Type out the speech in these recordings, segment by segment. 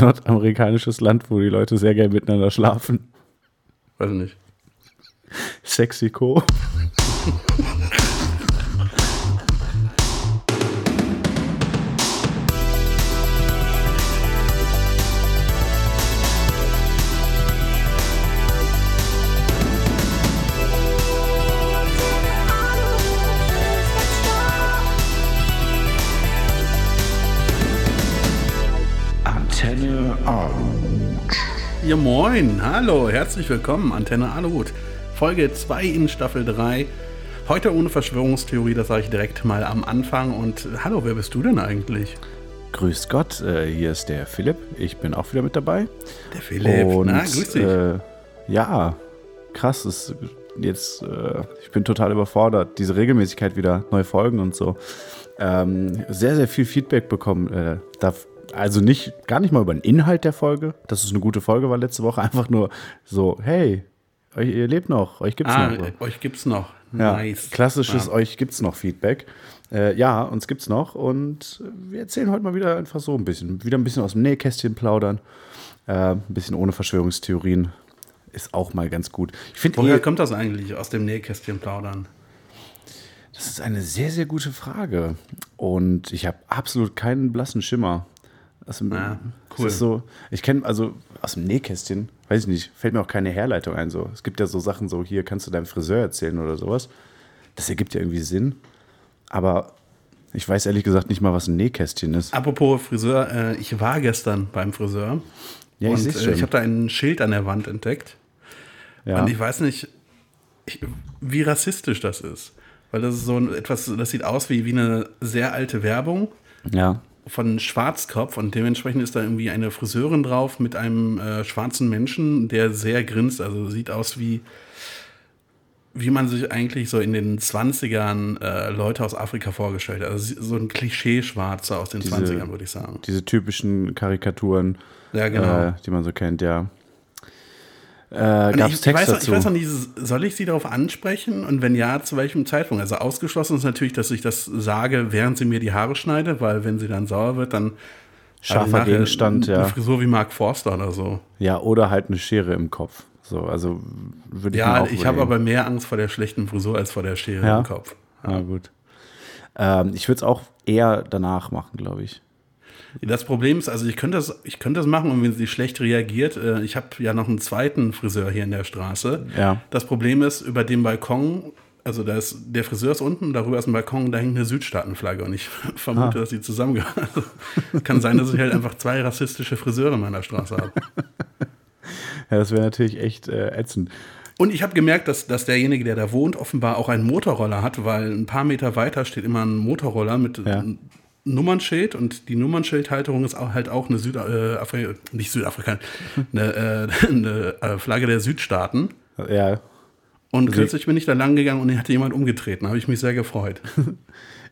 nordamerikanisches Land, wo die Leute sehr gerne miteinander schlafen? Weiß nicht. Sexiko. Ja, moin, hallo, herzlich willkommen, Antenne Aluhut. Folge 2 in Staffel 3. Heute ohne Verschwörungstheorie, das sage ich direkt mal am Anfang. Und hallo, wer bist du denn eigentlich? Grüß Gott, äh, hier ist der Philipp. Ich bin auch wieder mit dabei. Der Philipp. Und Na, grüß dich. Äh, ja, krass. Ist jetzt, äh, ich bin total überfordert. Diese Regelmäßigkeit wieder, neue Folgen und so. Ähm, sehr, sehr viel Feedback bekommen. Äh, da, also nicht, gar nicht mal über den Inhalt der Folge, dass es eine gute Folge war letzte Woche. Einfach nur so, hey, ihr lebt noch, euch gibt's ah, noch. euch gibt's noch. Ja, Nice. Klassisches Ja. euch gibt's noch Feedback. Äh, ja, uns gibt's noch und wir erzählen heute mal wieder einfach so ein bisschen, wieder ein bisschen aus dem Nähkästchen plaudern, äh, ein bisschen ohne Verschwörungstheorien ist auch mal ganz gut. Ich finde, Woher eh, kommt das eigentlich aus dem Nähkästchen plaudern? das ist eine sehr sehr gute Frage und ich habe absolut keinen blassen Schimmer. Also, Ja, es cool. ist so, ich kenne also aus dem Nähkästchen, weiß ich nicht, fällt mir auch keine Herleitung ein. So, es gibt ja so Sachen, so hier kannst du deinem Friseur erzählen oder sowas. Das ergibt ja irgendwie Sinn. Aber ich weiß ehrlich gesagt nicht mal, was ein Nähkästchen ist. Apropos Friseur, äh, ich war gestern beim Friseur. Ja, ich und äh, schon. ich habe da ein Schild an der Wand entdeckt. Ja. Und ich weiß nicht, ich, wie rassistisch das ist. Weil das ist so ein, etwas, das sieht aus wie, wie eine sehr alte Werbung ja. Von Schwarzkopf und dementsprechend ist da irgendwie eine Friseurin drauf mit einem äh, schwarzen Menschen, der sehr grinst. Also sieht aus wie, wie man sich eigentlich so in den 20ern äh, Leute aus Afrika vorgestellt hat. Also so ein Klischee-Schwarzer aus den Diese- 20ern, würde ich sagen. Diese typischen Karikaturen, Ja, genau. äh, die man so kennt, ja. Äh, Gab ich, es Text weiß, dazu? ich weiß noch nicht, soll ich sie darauf ansprechen und wenn ja, zu welchem Zeitpunkt? Also ausgeschlossen ist natürlich, dass ich das sage, während sie mir die Haare schneide, weil wenn sie dann sauer wird, dann Scharfer Gegenstand, eine ja. Frisur wie Mark Forster oder so. Ja, oder halt eine Schere im Kopf. So, also würde ich mir Ja, ich habe aber mehr Angst vor der schlechten Frisur als vor der Schere Ja? im Kopf. Na gut. Ähm, ich würde es auch eher danach machen, glaube ich. Das Problem ist, also ich könnte das, ich könnte das machen und wenn sie schlecht reagiert, äh, ich habe ja noch einen zweiten Friseur hier in der Straße. Ja. Das Problem ist, über dem Balkon, also da ist, der Friseur ist unten, darüber ist ein Balkon, da hängt eine Südstaatenflagge und ich vermute, Ah. dass die zusammengehören. Also, kann sein, dass ich halt einfach zwei rassistische Friseure in meiner Straße habe. Ja, das wäre natürlich echt äh, ätzend. Und ich habe gemerkt, dass, dass derjenige, der da wohnt, offenbar auch einen Motorroller hat, weil ein paar Meter weiter steht immer ein Motorroller mit Ja. Nummernschild und die Nummernschildhalterung ist auch, halt auch eine Südafrika, äh, nicht Südafrika, eine, äh, eine äh, Flagge der Südstaaten. Ja, Und Also- kürzlich bin ich da lang gegangen und hatte jemand umgetreten. Da habe ich mich sehr gefreut.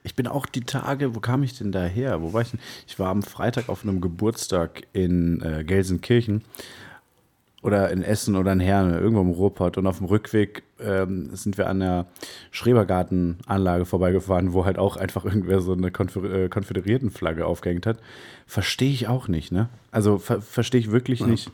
Ich bin auch die Tage, wo kam ich denn da her? Wo war ich denn? Ich war am Freitag auf einem Geburtstag in äh, Gelsenkirchen oder in Essen oder in Herne, irgendwo im Ruhrpott. Und auf dem Rückweg ähm, sind wir an der Schrebergartenanlage vorbeigefahren, wo halt auch einfach irgendwer so eine Konfer äh, Konföderiertenflagge aufgehängt hat. Verstehe ich auch nicht, ne? Also ver verstehe ich wirklich nicht.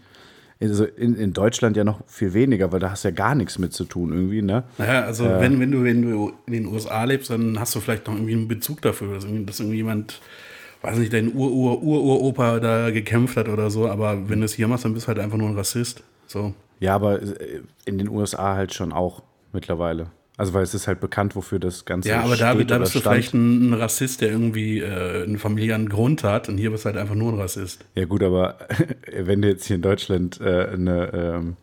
Also in, in Deutschland ja noch viel weniger, weil da hast du ja gar nichts mit zu tun irgendwie, ne? Naja, also wenn, wenn, du, wenn du in den USA lebst, dann hast du vielleicht noch irgendwie einen Bezug dafür, dass, irgendwie- dass irgendjemand, weiß nicht, dein Ur-Ur-Ur-Uropa da gekämpft hat oder so. Aber wenn du es hier machst, dann bist du halt einfach nur ein Rassist. So. Ja, aber äh, in den USA halt schon auch mittlerweile. Also weil es ist halt bekannt, wofür das Ganze Ja, aber da, da bist du stand. vielleicht ein, ein Rassist, der irgendwie äh, einen familiären Grund hat und hier bist du halt einfach nur ein Rassist. Ja gut, aber wenn du jetzt hier in Deutschland äh, eine, ähm,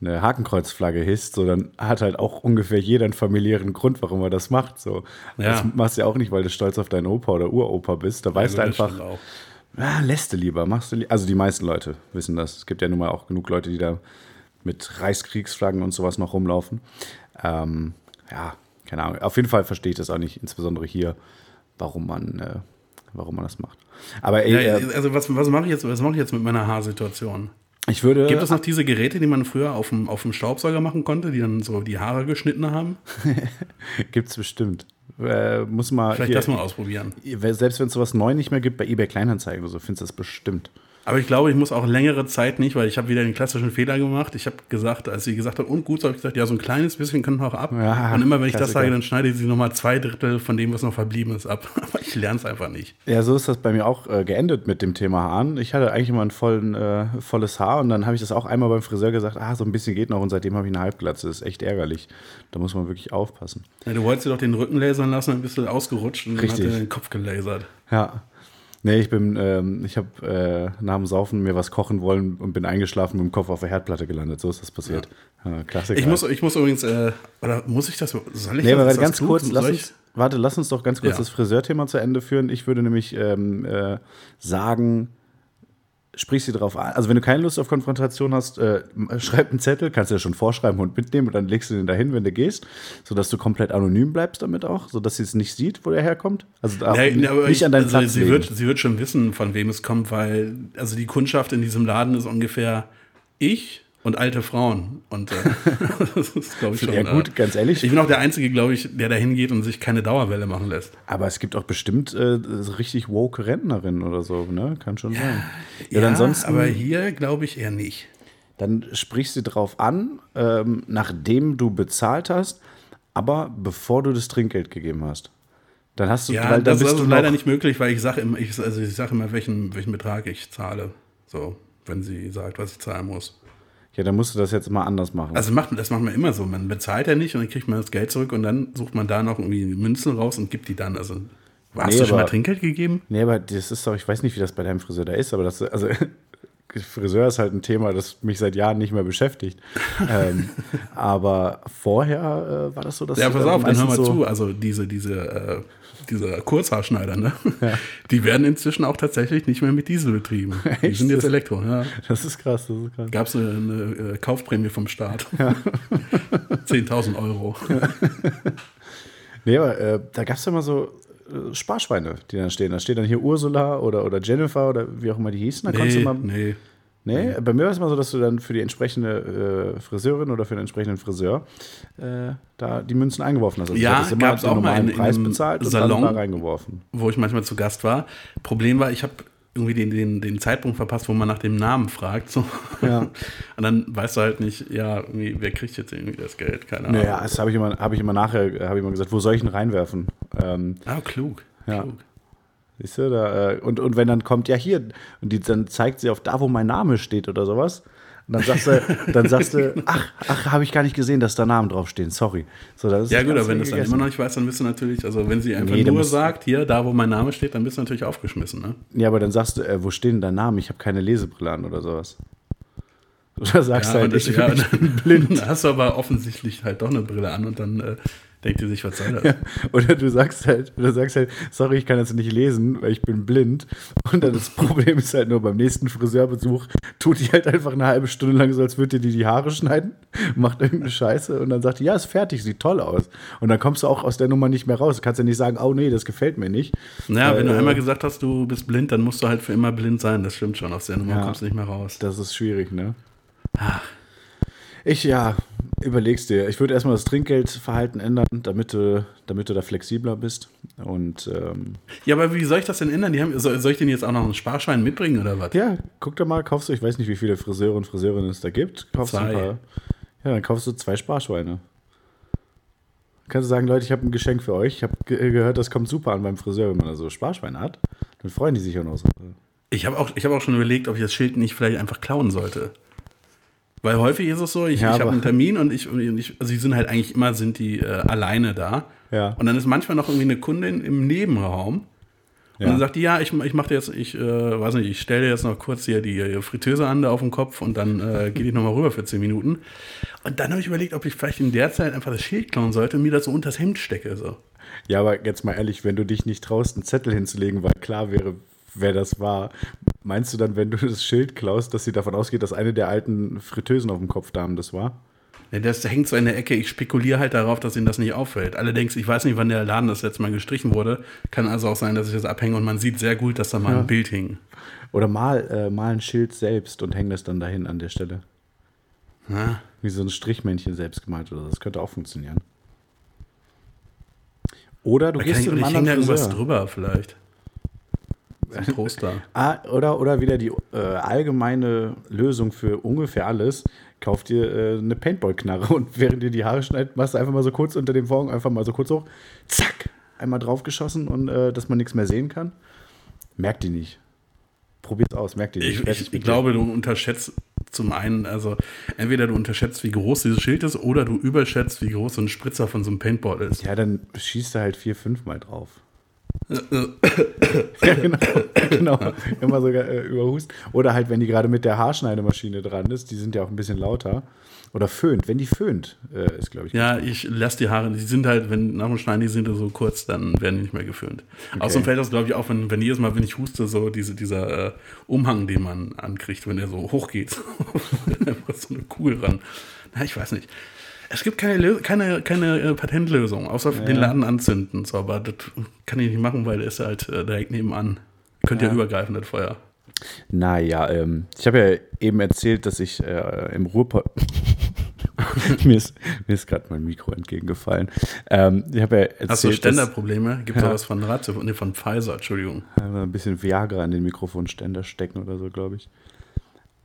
eine Hakenkreuzflagge hisst, so dann hat halt auch ungefähr jeder einen familiären Grund, warum er das macht. So. Ja. Das machst du ja auch nicht, weil du stolz auf deinen Opa oder Uropa bist. Da weißt Ja, du einfach, ah, lässt du lieber, machst du lieber. Also die meisten Leute wissen das. Es gibt ja nun mal auch genug Leute, die da mit Reichskriegsflaggen und sowas noch rumlaufen. Ähm, ja, keine Ahnung. Auf jeden Fall verstehe ich das auch nicht, insbesondere hier, warum man, äh, warum man das macht. Aber ey, Ja, äh, also was, was mache ich, jetzt- was mache ich jetzt mit meiner Haarsituation? Ich würde. Gibt es noch diese Geräte, die man früher auf dem, auf dem Staubsauger machen konnte, die dann so die Haare geschnitten haben? Gibt's bestimmt. Äh, muss mal. Vielleicht hier- das mal ausprobieren. Selbst wenn es sowas neu nicht mehr gibt, bei eBay Kleinanzeigen oder so, findest du das bestimmt. Aber ich glaube, ich muss auch längere Zeit nicht, weil ich habe wieder den klassischen Fehler gemacht. Ich habe gesagt, als sie gesagt hat, und gut, so habe ich gesagt, ja, so ein kleines bisschen können wir auch ab. Ja, und immer wenn ich das Klassiker. sage, dann schneide sie nochmal zwei Drittel von dem, was noch verblieben ist, ab. Aber ich lerne es einfach nicht. Ja, so ist das bei mir auch äh, geendet mit dem Thema Haaren. Ich hatte eigentlich immer ein vollen, äh, volles Haar und dann habe ich das auch einmal beim Friseur gesagt, ah, so ein bisschen geht noch und seitdem habe ich eine Halbglatze. Das ist echt ärgerlich. Da muss man wirklich aufpassen. Ja, du wolltest dir doch den Rücken lasern lassen, dann bist du ausgerutscht und dann Richtig. hat er den Kopf gelasert. Ja. Nee, ich bin, ähm, ich habe äh, nach dem Saufen mir was kochen wollen und bin eingeschlafen mit dem Kopf auf der Herdplatte gelandet. So ist das passiert. Ja. Klassiker. Ich muss, ich muss übrigens, äh, oder muss ich das, soll ich Nee, das? das ganz gut? kurz, Soll lass uns, warte, lass uns doch ganz kurz Ja. das Friseurthema zu Ende führen. Ich würde nämlich ähm, äh, sagen, sprich sie drauf an. Also wenn du keine Lust auf Konfrontation hast, äh, schreib einen Zettel, kannst du ja schon vorschreiben und mitnehmen und dann legst du den dahin, wenn du gehst, sodass du komplett anonym bleibst damit auch, sodass sie es nicht sieht, wo der herkommt. Also da Nee, nicht ich, an deinen also Platz sie legen. wird, sie wird schon wissen, von wem es kommt, weil also die Kundschaft in diesem Laden ist ungefähr ich und alte Frauen. Und äh, das ist, glaube ich, schon. ja gut, äh, ganz ehrlich. Ich bin auch der Einzige, glaube ich, der da hingeht und sich keine Dauerwelle machen lässt. Aber es gibt auch bestimmt äh, richtig woke Rentnerinnen oder so, ne? Kann schon sein. Ja, ja ansonsten, aber hier glaube ich eher nicht. dann sprichst du drauf an, ähm, nachdem du bezahlt hast, aber bevor du das Trinkgeld gegeben hast. Dann hast du, Ja, weil das ist bist also du leider nicht möglich, weil ich sage immer, ich, also ich sage immer, welchen, welchen Betrag ich zahle. So, wenn sie sagt, was ich zahlen muss. Ja, dann musst du das jetzt immer anders machen. Also macht, das macht man immer so. Man bezahlt ja nicht und dann kriegt man das Geld zurück und dann sucht man da noch irgendwie Münzen raus und gibt die dann. Also hast Nee, du schon mal aber- Trinkgeld gegeben? nee, aber das ist doch, ich weiß nicht, wie das bei deinem Friseur da ist, aber das, also Friseur ist halt ein Thema, das mich seit Jahren nicht mehr beschäftigt. ähm, aber vorher äh, war das so, dass Ja, pass auf, dann hör mal so- zu. Also diese, diese, äh, diese Kurzhaarschneider, ne? Die werden inzwischen auch tatsächlich nicht mehr mit Diesel betrieben. Die Echt? sind jetzt Elektro, ja. Das ist krass, das ist krass. Gab es eine, eine äh, Kaufprämie vom Staat. 10.000 Euro. Nee, aber äh, da gab es ja mal so äh, Sparschweine, die dann stehen. Da steht dann hier Ursula oder, oder Jennifer oder wie auch immer die hießen. Da konntest Nee, du mal, nee. Nee, bei mir war es mal so, dass du dann für die entsprechende äh, Friseurin oder für den entsprechenden Friseur äh, da die Münzen eingeworfen hast. Also Ja, immer gab's den auch mal normalen in- in Preis einem bezahlt und Salon. dann da reingeworfen. wo ich manchmal zu Gast war. Problem war, ich habe irgendwie den, den, den Zeitpunkt verpasst, wo man nach dem Namen fragt. So. Ja. Und dann weißt du halt nicht, ja, wer kriegt jetzt irgendwie das Geld? Keine Ahnung. Naja, das habe ich, immer- hab ich immer nachher hab ich immer gesagt, wo soll ich ihn reinwerfen? Ähm, Ah, klug. Ja. klug. Siehst du, da, äh, und, und wenn dann kommt, ja hier, und die, dann zeigt sie auf da, wo mein Name steht oder sowas. Und dann sagst du, dann sagst du, ach, ach, habe ich gar nicht gesehen, dass da Namen draufstehen, sorry. So, das ist Ja das gut, aber wenn du es dann immer noch nicht weißt, dann bist du natürlich, also wenn sie einfach Nee, nur sagt, hier, da wo mein Name steht, dann bist du natürlich aufgeschmissen. Ne? Ja, aber dann sagst du, äh, wo stehen dein Name? Ich habe keine Lesebrille an oder sowas. Oder sagst Ja, halt, das, ich, ja, ich bin dann blind. hast du aber offensichtlich halt doch eine Brille an und dann äh, denkt ihr sich, was soll das? Oder du sagst halt, du sagst halt, sorry, ich kann jetzt nicht lesen, weil ich bin blind. Und dann das Problem ist halt nur beim nächsten Friseurbesuch tut die halt einfach eine halbe Stunde lang so, als würde dir die die Haare schneiden, macht irgendeine Scheiße und dann sagt die, ja, ist fertig, sieht toll aus. Und dann kommst du auch aus der Nummer nicht mehr raus. Du kannst ja nicht sagen, oh nee, das gefällt mir nicht. Naja, Weil, wenn du äh, einmal gesagt hast, du bist blind, dann musst du halt für immer blind sein. Das stimmt schon. Aus der Nummer Ja. kommst du nicht mehr raus. Das ist schwierig, ne? Ich, ja, überleg's dir. Ich würde erstmal das Trinkgeldverhalten ändern, damit du, damit du da flexibler bist. Und ähm, Ja, aber wie soll ich das denn ändern? Die haben, soll, soll ich denn jetzt auch noch einen Sparschein mitbringen oder was? ja, guck doch mal, kaufst du, ich weiß nicht, wie viele Friseure und Friseurinnen es da gibt. Kaufst du ein Zwei. paar, ja, dann kaufst du zwei Sparschweine. Kannst du sagen, Leute, ich habe ein Geschenk für euch. Ich habe ge gehört, das kommt super an beim Friseur, wenn man da so Sparschweine hat. Dann freuen die sich auch noch so. Ich habe auch, ich hab auch schon überlegt, ob ich das Schild nicht vielleicht einfach klauen sollte. Weil häufig ist es so, ich, Ja, ich habe einen Termin und ich, und ich, also die sind halt eigentlich immer, sind die äh, alleine da. Ja. Und dann ist manchmal noch irgendwie eine Kundin im Nebenraum. Und Ja. dann sagt die, ja, ich, ich mache dir jetzt, ich äh, weiß nicht, ich stelle dir jetzt noch kurz hier die äh, Fritteuse an da auf den Kopf und dann äh, gehe ich nochmal rüber für 10 Minuten. Und dann habe ich überlegt, ob ich vielleicht in der Zeit einfach das Schild klauen sollte und mir das so unters Hemd stecke. So. Ja, aber jetzt mal ehrlich, wenn du dich nicht traust, einen Zettel hinzulegen, weil klar wäre, wer das war, meinst du dann, wenn du das Schild klaust, dass sie davon ausgeht, dass eine der alten Fritteusen auf dem Kopfdamen das war? Ja, das hängt so in der Ecke. Ich spekuliere halt darauf, dass ihnen das nicht auffällt. Allerdings, ich weiß nicht, wann der Laden das letzte Mal gestrichen wurde. Kann also auch sein, dass ich das abhänge und man sieht sehr gut, dass da mal ein Bild hing. Oder mal, äh, mal ein Schild selbst und häng das dann dahin an der Stelle. Na, Wie so ein Strichmännchen selbst gemalt oder so. Das könnte auch funktionieren. Oder du da kann gehst ich, zu einem ich hänge anderen irgendwas Friseur. drüber vielleicht. Ein Toaster. Ah, oder, oder wieder die äh, allgemeine Lösung für ungefähr alles. Kauf dir äh, eine Paintball-Knarre und während dir die Haare schneidet, machst du einfach mal so kurz unter dem Vorhang, einfach mal so kurz hoch, zack, einmal draufgeschossen und äh, dass man nichts mehr sehen kann. Merkt die nicht. Probier's aus, merkt die nicht. Ich, ich, ich glaube, du unterschätzt zum einen, also entweder du unterschätzt, wie groß dieses Schild ist, oder du überschätzt, wie groß so ein Spritzer von so einem Paintball ist. Ja, dann schießt er halt vier, fünf Mal drauf. ja, genau. genau. Immer sogar äh, überhust. Oder halt, wenn die gerade mit der Haarschneidemaschine dran ist, die sind ja auch ein bisschen lauter. Oder föhnt. Wenn die föhnt, äh, ist, glaube ich. Ja, ich lasse die Haare, die sind halt, wenn nach dem Schneiden, die sind so kurz, dann werden die nicht mehr geföhnt. Außerdem fällt das, glaube ich, auch, wenn, wenn jedes Mal, wenn ich huste, so diese, dieser äh, Umhang, den man ankriegt, wenn der so hochgeht. Einfach so eine Kugel ran. Na, ich weiß nicht. Es gibt keine, keine, keine äh, Patentlösung, außer den Laden anzünden. So, aber das kann ich nicht machen, weil der ist halt äh, direkt nebenan. Könnt ihr Ja. übergreifen, das Feuer. Naja, ähm, ich habe ja eben erzählt, dass ich äh, im Ruhrpott. mir ist, mir ist gerade mein Mikro entgegengefallen. Ähm, ich habe ja erzählt, Hast du Ständerprobleme? Gibt es Ja. da was von Ratze? Nee, von Pfizer, Entschuldigung. äh, ein bisschen Viagra in den Mikrofonständer stecken oder so, glaube ich.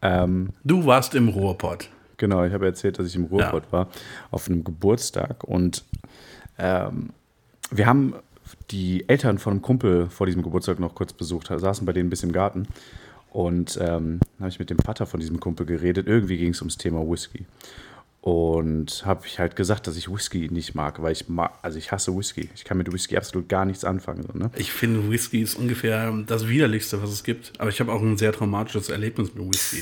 Ähm, Du warst im Ruhrpott. Genau, ich habe erzählt, dass ich im Ruhrpott war, auf einem Geburtstag. Und ähm, wir haben die Eltern von einem Kumpel vor diesem Geburtstag noch kurz besucht, saßen bei denen ein bisschen im Garten. Und ähm, dann habe ich mit dem Vater von diesem Kumpel geredet. Irgendwie ging es ums Thema Whisky. Und habe ich halt gesagt, dass ich Whisky nicht mag, weil ich mag, also ich hasse Whisky. Ich kann mit Whisky absolut gar nichts anfangen. So, ne? Ich finde, Whisky ist ungefähr das widerlichste, was es gibt. Aber ich habe auch ein sehr traumatisches Erlebnis mit Whisky.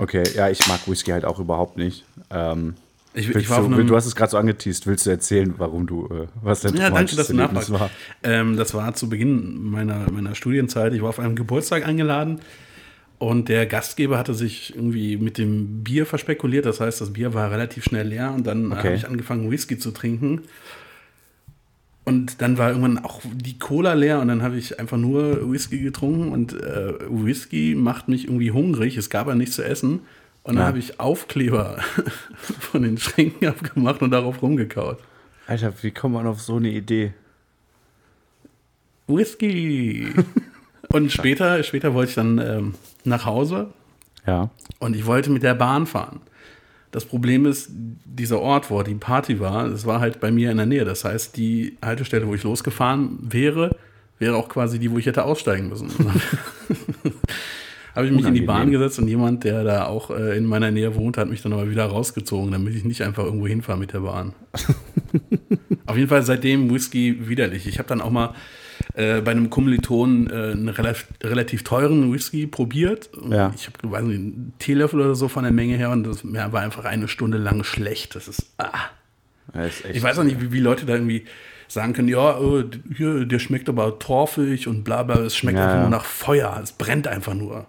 Okay, ja, ich mag Whisky halt auch überhaupt nicht. Ähm, Ich, ich war du, einem, du hast es gerade so angeteased. Willst du erzählen, warum du, äh, was dein Ja, danke, dass du nachfragst. Ähm, das war zu Beginn meiner, meiner Studienzeit. Ich war auf einem Geburtstag eingeladen und der Gastgeber hatte sich irgendwie mit dem Bier verspekuliert. Das heißt, das Bier war relativ schnell leer und dann Okay. habe ich angefangen, Whisky zu trinken. Und dann war irgendwann auch die Cola leer und dann habe ich einfach nur Whisky getrunken und äh, Whisky macht mich irgendwie hungrig. Es gab ja nichts zu essen. Und dann Ja. habe ich Aufkleber von den Schränken abgemacht und darauf rumgekaut. Alter, wie kommt man auf so eine Idee? Whisky. und später, später wollte ich dann ähm, nach Hause Ja. und ich wollte mit der Bahn fahren. Das Problem ist, dieser Ort, wo die Party war, das war halt bei mir in der Nähe. Das heißt, die Haltestelle, wo ich losgefahren wäre, wäre auch quasi die, wo ich hätte aussteigen müssen. Habe ich mich in die Bahn Unangenehm. gesetzt und jemand, der da auch äh, in meiner Nähe wohnt, hat mich dann aber wieder rausgezogen, damit ich nicht einfach irgendwo hinfahre mit der Bahn. Auf jeden Fall seitdem Whisky widerlich. Ich habe dann auch mal äh, bei einem Kommilitonen äh, einen relativ, relativ teuren Whisky probiert. Ja. Ich habe, weiß nicht, einen Teelöffel oder so von der Menge her und das ja, war einfach eine Stunde lang schlecht. Das ist, ah. Ja, ist Ich weiß auch nicht, wie, wie Leute da irgendwie sagen können, ja, äh, hier, der schmeckt aber torfig und bla bla, es schmeckt Ja, einfach nur nach Feuer, es brennt einfach nur.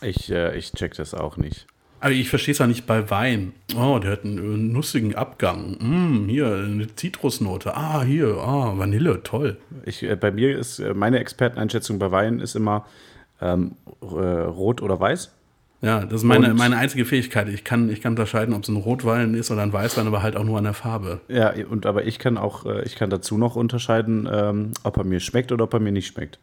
Ich, äh, ich check das auch nicht. Aber ich verstehe es auch nicht bei Wein. Oh, der hat einen äh, nussigen Abgang. Mm, hier, eine Zitrusnote. Ah, hier, ah, Vanille, toll. Ich, äh, bei mir ist äh, meine Experteneinschätzung bei Wein ist immer ähm, äh, rot oder weiß. Ja, das ist meine, Und- meine einzige Fähigkeit. Ich kann, ich kann unterscheiden, ob es ein Rotwein ist oder ein Weißwein, aber halt auch nur an der Farbe. Ja, und aber ich kann auch, ich kann dazu noch unterscheiden, ähm, ob er mir schmeckt oder ob er mir nicht schmeckt.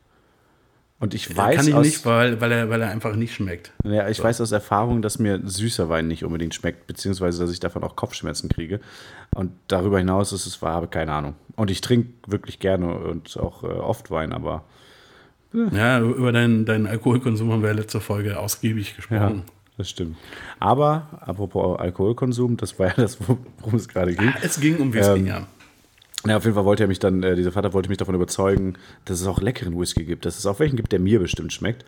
Und ich weiß kann ich aus, nicht, weil, weil, er, weil er einfach nicht schmeckt. Ja, ich weiß aus Erfahrung, dass mir süßer Wein nicht unbedingt schmeckt, beziehungsweise dass ich davon auch Kopfschmerzen kriege. Und darüber hinaus ist es, habe keine Ahnung. Und ich trinke wirklich gerne und auch äh, oft Wein, aber Ja, über deinen, deinen Alkoholkonsum haben wir ja letzte Folge ausgiebig ja, gesprochen. das stimmt. Aber apropos Alkoholkonsum, das war ja das, worum es gerade ging. Es ging um Whisky, Ähm, ja. Ja, auf jeden Fall wollte er mich dann, äh, dieser Vater wollte mich davon überzeugen, dass es auch leckeren Whisky gibt, dass es auch welchen gibt, der mir bestimmt schmeckt.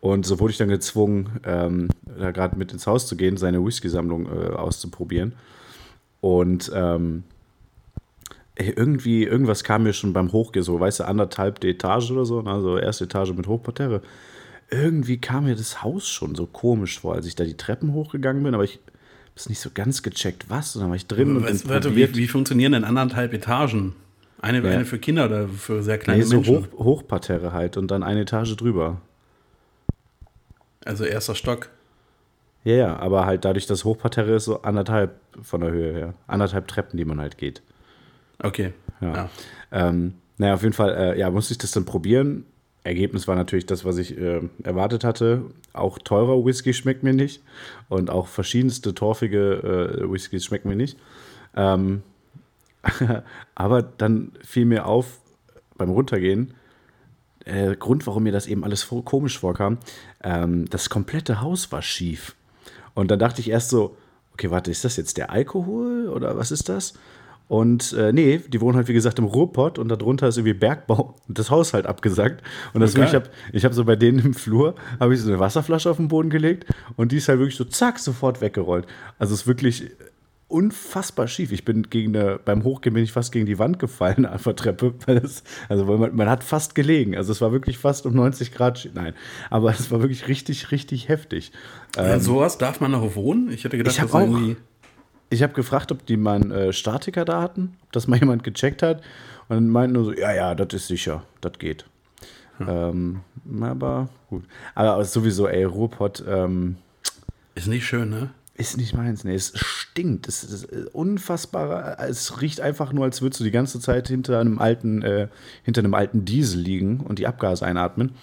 Und so wurde ich dann gezwungen, ähm, da gerade mit ins Haus zu gehen, seine Whisky-Sammlung äh, auszuprobieren. Und ähm, irgendwie, irgendwas kam mir schon beim Hochgehen, so, weißt du, anderthalb Etage oder so, also erste Etage mit Hochparterre. Irgendwie kam mir das Haus schon so komisch vor, als ich da die Treppen hochgegangen bin, aber ich es nicht so ganz gecheckt, was. Und dann war ich drin und Was, warte, wie, wie funktionieren denn anderthalb Etagen? Eine, Ja. eine für Kinder oder für sehr kleine Nee, so Menschen? Hoch, Hochparterre halt und dann eine Etage drüber. Also erster Stock. Ja, ja, aber halt dadurch, dass Hochparterre ist, so anderthalb von der Höhe her. Anderthalb Treppen, die man halt geht. Okay. Ja. Ja. Ähm, naja, auf jeden Fall, äh, ja, musste ich das dann probieren. Ergebnis war natürlich das, was ich äh, erwartet hatte. Auch teurer Whisky schmeckt mir nicht. Und auch verschiedenste torfige äh, Whiskys schmecken mir nicht. Ähm, aber dann fiel mir auf beim Runtergehen, äh, Grund, warum mir das eben alles vor, komisch vorkam, ähm, das komplette Haus war schief. Und dann dachte ich erst so, okay, warte, ist das jetzt der Alkohol oder was ist das? Und äh, nee, die wohnen halt wie gesagt im Ruhrpott und darunter ist irgendwie Bergbau und das Haus halt abgesagt. Und das Okay. ich habe ich hab so bei denen im Flur, habe ich so eine Wasserflasche auf den Boden gelegt und die ist halt wirklich so zack, sofort weggerollt. Also es ist wirklich unfassbar schief. Ich bin gegen eine, beim Hochgehen bin ich fast gegen die Wand gefallen auf der Treppe. Weil das, also man, man hat fast gelegen. Also es war wirklich fast um 90 Grad. Nein, aber es war wirklich richtig, richtig heftig. Ja, sowas darf man noch wohnen? Ich hätte gedacht, Ich das auch- irgendwie- Ich habe gefragt, ob die mal einen äh, Statiker da hatten, ob das mal jemand gecheckt hat. Und dann meinten nur so, ja, ja, das ist sicher, das geht. Ähm, aber gut. Aber sowieso, ey, Ruhrpott ähm, Ist nicht schön, ne? ist nicht meins. Nee, es stinkt. Es ist unfassbar. Es riecht einfach nur, als würdest du die ganze Zeit hinter einem alten, äh, hinter einem alten Diesel liegen und die Abgase einatmen.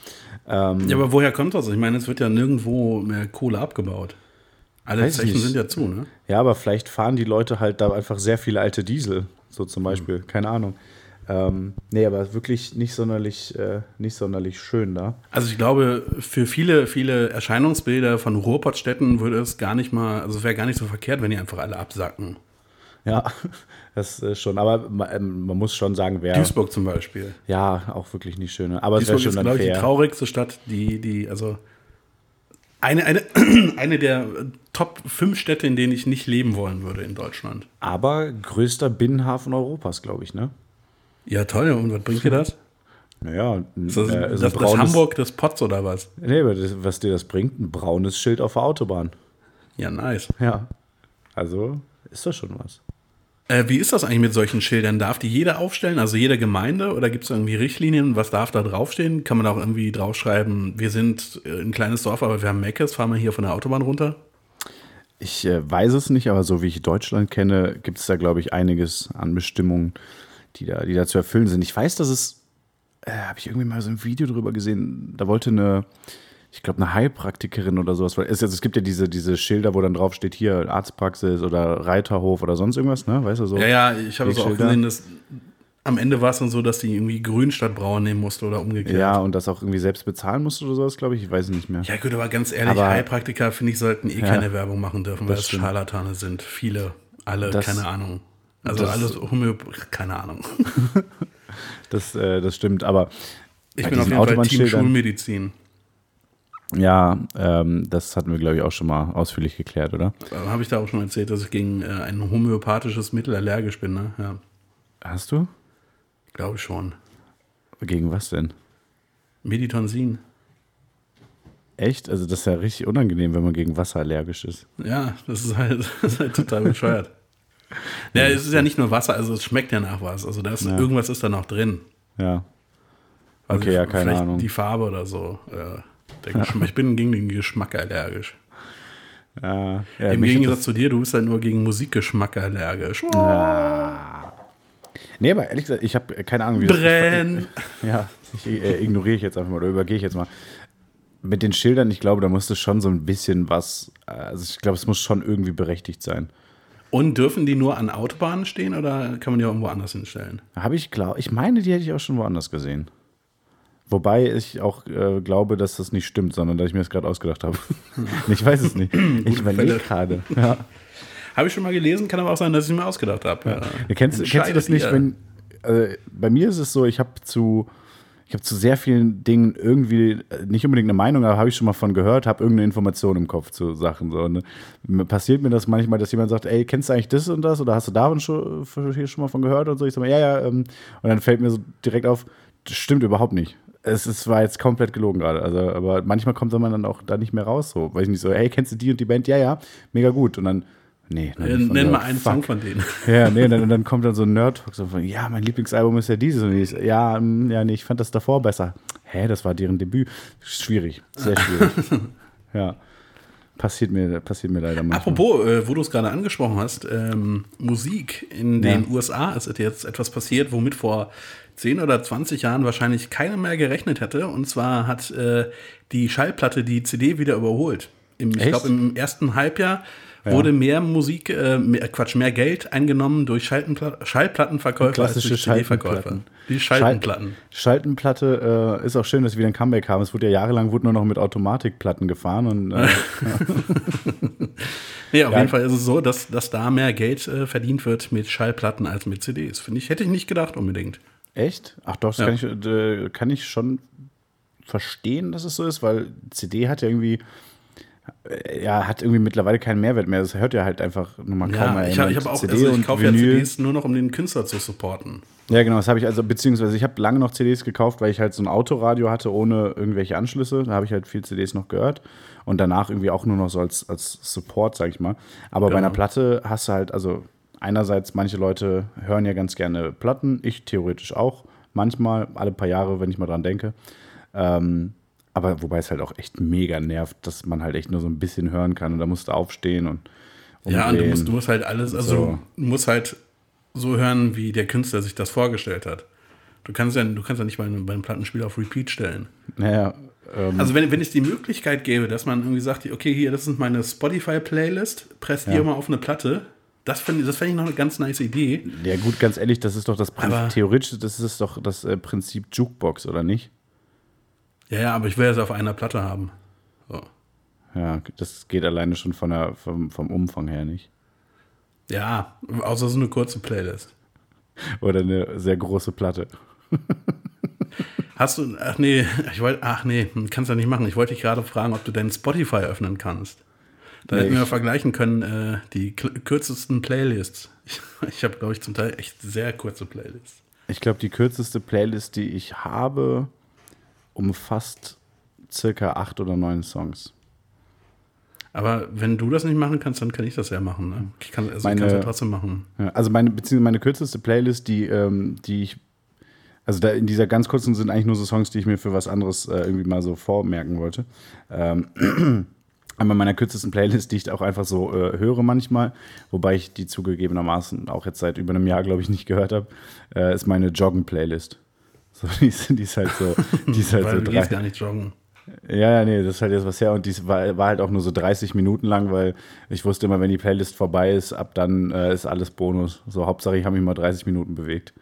Ähm, Ja, aber woher kommt das? Ich meine, es wird ja nirgendwo mehr Kohle abgebaut. Alle Weiß nicht. sind ja zu, ne? Ja, aber vielleicht fahren die Leute halt da einfach sehr viele alte Diesel, so zum Beispiel. Keine Ahnung. Ähm, nee, aber wirklich nicht sonderlich, äh, nicht sonderlich schön da. Also ich glaube, für viele, viele Erscheinungsbilder von Ruhrpottstädten würde es gar nicht mal, also es wäre gar nicht so verkehrt, wenn die einfach alle absacken. Ja, das ist schon. Aber ma- ähm, man muss schon sagen, wer. Duisburg zum Beispiel. Ja, auch wirklich nicht schön. Aber es wäre Duisburg schon ist, glaube ich, die traurigste Stadt, die, die, also eine, eine, eine der Top 5 Städte, in denen ich nicht leben wollen würde in Deutschland. Aber größter Binnenhafen Europas, glaube ich, ne? Ja, toll. Und was bringt dir das? Naja, Ist das, äh, das, so ein das Hamburg des Pots oder was? Nee, das, was dir das bringt, ein braunes Schild auf der Autobahn. Ja, nice. Ja. Also ist das schon was. Äh, wie ist das eigentlich mit solchen Schildern? Darf die jeder aufstellen, also jede Gemeinde? Oder gibt es irgendwie Richtlinien? Was darf da draufstehen? Kann man auch irgendwie draufschreiben, wir sind äh, ein kleines Dorf, aber wir haben Meckes, fahren wir hier von der Autobahn runter? Ich äh, weiß es nicht, aber so wie ich Deutschland kenne, gibt es da, glaube ich, einiges an Bestimmungen, die da, die da zu erfüllen sind. Ich weiß, dass es, äh, habe ich irgendwie mal so ein Video drüber gesehen, da wollte eine, ich glaube, eine Heilpraktikerin oder sowas, es, also es gibt ja diese, diese Schilder, wo dann drauf steht, hier Arztpraxis oder Reiterhof oder sonst irgendwas, ne? Weißt du so? Ja, ja, ich habe es auch gesehen, dass am Ende war es dann so, dass die irgendwie Grün statt Braun nehmen musste oder umgekehrt. Ja, und das auch irgendwie selbst bezahlen musst oder sowas, glaube ich. Ich weiß es nicht mehr. Ja, gut, aber ganz ehrlich, Aber- Heilpraktiker, finde ich, sollten eh keine Werbung machen dürfen, weil es. Scharlatane sind. Viele, alle, Das- keine Ahnung. Also das- alles Homöop, keine Ahnung. Das, äh, das stimmt, aber Ich bin auf jeden Fall Team Schulmedizin. Ja, ähm, das hatten wir, glaube ich, auch schon mal ausführlich geklärt, oder? Habe ich da auch schon erzählt, dass ich gegen äh, ein homöopathisches Mittel allergisch bin, ne? Ja, Hast du? glaube ich schon. Gegen was denn? Meditonsin. Echt? Also das ist ja richtig unangenehm, wenn man gegen Wasser allergisch ist. Ja, das ist halt, das ist halt total bescheuert. Ja, es ist ja nicht nur Wasser, also es schmeckt ja nach was. Also da ist, Ja. irgendwas ist da noch drin. Ja. Also Okay, ja, keine vielleicht Ahnung. Die Farbe oder so. der Geschmack. Ich bin gegen den Geschmack allergisch. Ja, ja Im Gegensatz zu dir, du bist halt nur gegen Musikgeschmack allergisch. Nee, aber ehrlich gesagt, ich habe keine Ahnung, wie das Brenn! Ja, ich äh, ignoriere ich jetzt einfach mal oder übergehe ich jetzt mal. Mit den Schildern, ich glaube, da musste schon so ein bisschen was, also ich glaube, es muss schon irgendwie berechtigt sein. Und dürfen die nur an Autobahnen stehen oder kann man die auch irgendwo anders hinstellen? Habe ich glaube, ich meine, die hätte ich auch schon woanders gesehen. Wobei ich auch äh, glaube, dass das nicht stimmt, sondern dass ich mir das gerade ausgedacht habe. ich weiß es nicht. Ich überlege gerade. Ja. Habe ich schon mal gelesen, kann aber auch sein, dass ich es mir ausgedacht habe. Ja. Ja, kennst, kennst du das nicht, wenn äh, bei mir ist es so, ich habe zu ich habe zu sehr vielen Dingen irgendwie äh, nicht unbedingt eine Meinung, aber habe ich schon mal von gehört, habe irgendeine Information im Kopf zu Sachen so. Äh, passiert mir das manchmal, dass jemand sagt, ey, kennst du eigentlich das und das oder hast du davon schon, hier schon mal von gehört und so? Ich sage mal, ja, ja. Ähm, und dann fällt mir so direkt auf, das stimmt überhaupt nicht. Es, es war jetzt komplett gelogen gerade. Also, aber manchmal kommt man dann auch da nicht mehr raus. So, weiß ich nicht so, hey, kennst du die und die Band? Ja, ja, mega gut. Und dann, nee. Äh, Nenn mal einen Fuck. Song von denen. Ja, nee, dann, dann kommt dann so ein Nerd-Talk so von, ja, mein Lieblingsalbum ist ja dieses und dieses. Ja, mm, ja, nee, ich fand das davor besser. Hä, das war deren Debüt. Schwierig, sehr schwierig. ja. Passiert mir, passiert mir leider manchmal. Apropos, äh, wo du es gerade angesprochen hast, ähm, Musik in den Ja. USA ist jetzt etwas passiert, womit vor 10 oder 20 Jahren wahrscheinlich keiner mehr gerechnet hätte. Und zwar hat äh, die Schallplatte die CD wieder überholt. Im, ich glaube, im ersten Halbjahr wurde mehr Musik, äh, mehr, Quatsch, mehr Geld eingenommen durch Schallpla Schallplattenverkäufer Klassische als durch CD-Verkäufer. Schallplatten. Die Schallplatten. Schaltenplatte äh, ist auch schön, dass wieder ein Comeback haben. Es wurde ja jahrelang wurde nur noch mit Automatikplatten gefahren und äh, Nee, auf Ja. jeden Fall ist es so, dass, dass da mehr Geld äh, verdient wird mit Schallplatten als mit CDs. Finde ich, hätte ich nicht gedacht unbedingt. Echt? Ach doch, das Ja. kann, ich, äh, kann ich schon verstehen, dass es so ist, weil CD hat ja irgendwie äh, ja, hat irgendwie mittlerweile keinen Mehrwert mehr. Das hört ja halt einfach nur mal kaum Ja, mehr ich, ich jemand. habe auch, CD also ich kaufe ja. CDs nur noch, um den Künstler zu supporten. Ja, genau, das habe ich also, beziehungsweise ich habe lange noch CDs gekauft, weil ich halt so ein Autoradio hatte ohne irgendwelche Anschlüsse. Da habe ich halt viel CDs noch gehört. Und danach irgendwie auch nur noch so als, als Support, sag ich mal. Aber bei Genau. einer Platte hast du halt, also einerseits, manche Leute hören ja ganz gerne Platten, ich theoretisch auch. Manchmal, alle paar Jahre, wenn ich mal dran denke. Ähm, aber wobei es halt auch echt mega nervt, dass man halt echt nur so ein bisschen hören kann und da musst du aufstehen und Ja, und du musst, du musst halt alles, also So. du musst halt so hören, wie der Künstler sich das vorgestellt hat. Du kannst ja, du kannst ja nicht beim, beim Plattenspiel auf Repeat stellen. Naja, ähm, Also wenn, wenn es die Möglichkeit gäbe, dass man irgendwie sagt, okay, hier, das ist meine Spotify-Playlist, presst Ja. die mal auf eine Platte, das fände das fänd ich noch eine ganz nice Idee. Ja, gut, ganz ehrlich, das ist doch das Prinzip, theoretisch, das ist doch das äh, Prinzip Jukebox, oder nicht? Ja, ja, aber ich will es auf einer Platte haben. So. Ja, das geht alleine schon von der, vom, vom Umfang her nicht. Ja, außer so eine kurze Playlist. Oder eine sehr große Platte. Hast du, ach nee, ich wollte, ach nee, kannst du nicht machen. Ich wollte dich gerade fragen, ob du deinen Spotify öffnen kannst. Da Nee, hätten wir ich- vergleichen können, äh, die kürzesten Playlists. Ich, ich habe, glaube ich, zum Teil echt sehr kurze Playlists. Ich glaube, die kürzeste Playlist, die ich habe, umfasst circa acht oder neun Songs. Aber wenn du das nicht machen kannst, dann kann ich das ja machen. Ne? Ich kann also Meine- ja trotzdem machen. Ja, also meine, beziehungsweise meine kürzeste Playlist, die, ähm, die ich, also da in dieser ganz kurzen sind eigentlich nur so Songs, die ich mir für was anderes äh, irgendwie mal so vormerken wollte. Ähm, einmal meiner kürzesten Playlist, die ich auch einfach so äh, höre manchmal, wobei ich die zugegebenermaßen auch jetzt seit über einem Jahr, glaube ich, nicht gehört habe, äh, ist meine Joggen-Playlist. So, die, ist, die ist halt so, die ist halt Weil so du drei, gehst gar nicht joggen. ja, ja, nee, das ist halt jetzt was her und die war, war halt auch nur so 30 Minuten lang, weil ich wusste immer, wenn die Playlist vorbei ist, ab dann äh, ist alles Bonus. So, Hauptsache, ich habe mich mal 30 Minuten bewegt.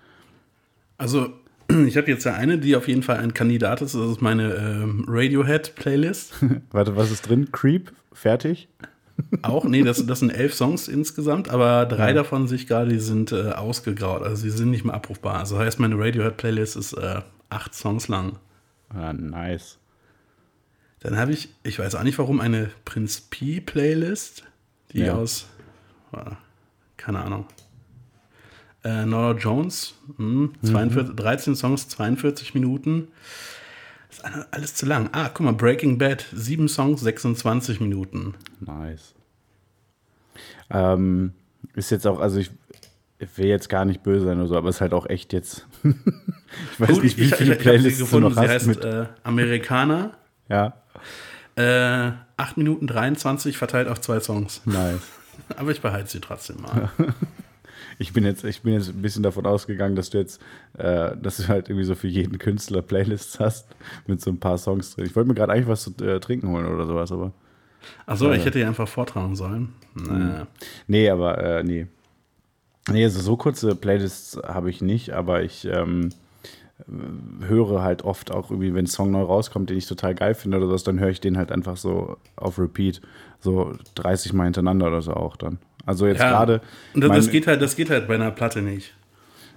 Also, ich habe jetzt ja eine, die auf jeden Fall ein Kandidat ist. Das ist meine ähm, Radiohead-Playlist. Warte, was ist drin? Creep? Fertig? Auch, nee, das, das sind elf Songs insgesamt, aber drei davon sich gerade, die sind äh, ausgegraut. Also, sie sind nicht mehr abrufbar. Also, heißt, meine Radiohead-Playlist ist äh, acht Songs lang. Ah, nice. Dann habe ich, ich weiß auch nicht warum, eine Prinz P-Playlist, die Ja. aus, äh, keine Ahnung, äh, Nora Jones, hm, 42, 13 Songs, 42 Minuten. Das ist alle- alles zu lang. Ah, guck mal, Breaking Bad, 7 Songs, 26 Minuten. Nice. Ähm, ist jetzt auch, also ich, ich will jetzt gar nicht böse sein oder so, aber ist halt auch echt jetzt. ich weiß nicht, wie ich, viele ich, ich Playlists du gefunden. noch Sie hast heißt äh, Amerikaner. ja, Äh, 8 Minuten 23 verteilt auf zwei Songs. nice. Aber ich behalte sie trotzdem mal. Ich bin jetzt, ich bin jetzt ein bisschen davon ausgegangen, dass du jetzt, äh, dass du halt irgendwie so für jeden Künstler Playlists hast mit so ein paar Songs drin. Ich wollte mir gerade eigentlich was zu äh, trinken holen oder sowas, aber. Achso, ich hätte ja einfach vortragen sollen. Naja. Nee, aber äh, nee. Nee, also so kurze Playlists habe ich nicht, aber ich ähm, höre halt oft auch irgendwie, wenn ein Song neu rauskommt, den ich total geil finde oder sowas, dann höre ich den halt einfach so auf Repeat, so 30 Mal hintereinander oder so auch dann. Also jetzt Ja, gerade. Und das, das, geht halt, das geht halt bei einer Platte nicht.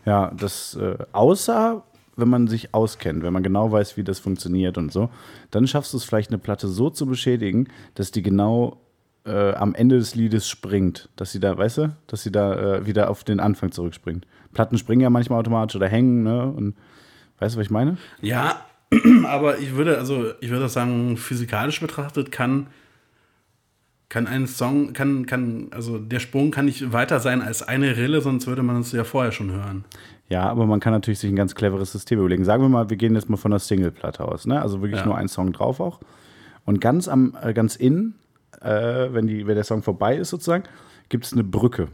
Ja, das, äh, außer wenn man sich auskennt, wenn man genau weiß, wie das funktioniert und so, dann schaffst du es vielleicht, eine Platte so zu beschädigen, dass die genau äh, am Ende des Liedes springt. Dass sie da, weißt du, dass sie da äh, wieder auf den Anfang zurückspringt. Platten springen ja manchmal automatisch oder hängen, ne? Und weißt du, was ich meine? Ja, aber ich würde, also ich würde sagen, physikalisch betrachtet kann, kann ein Song, kann, kann, also der Sprung kann nicht weiter sein als eine Rille, sonst würde man es ja vorher schon hören. Ja, aber man kann natürlich sich ein ganz cleveres System überlegen. Sagen wir mal, wir gehen jetzt mal von der Singleplatte aus, ne? Also wirklich Ja. nur ein Song drauf auch. Und ganz am, äh, ganz innen äh, wenn, die, wenn der Song vorbei ist sozusagen, gibt es eine Brücke.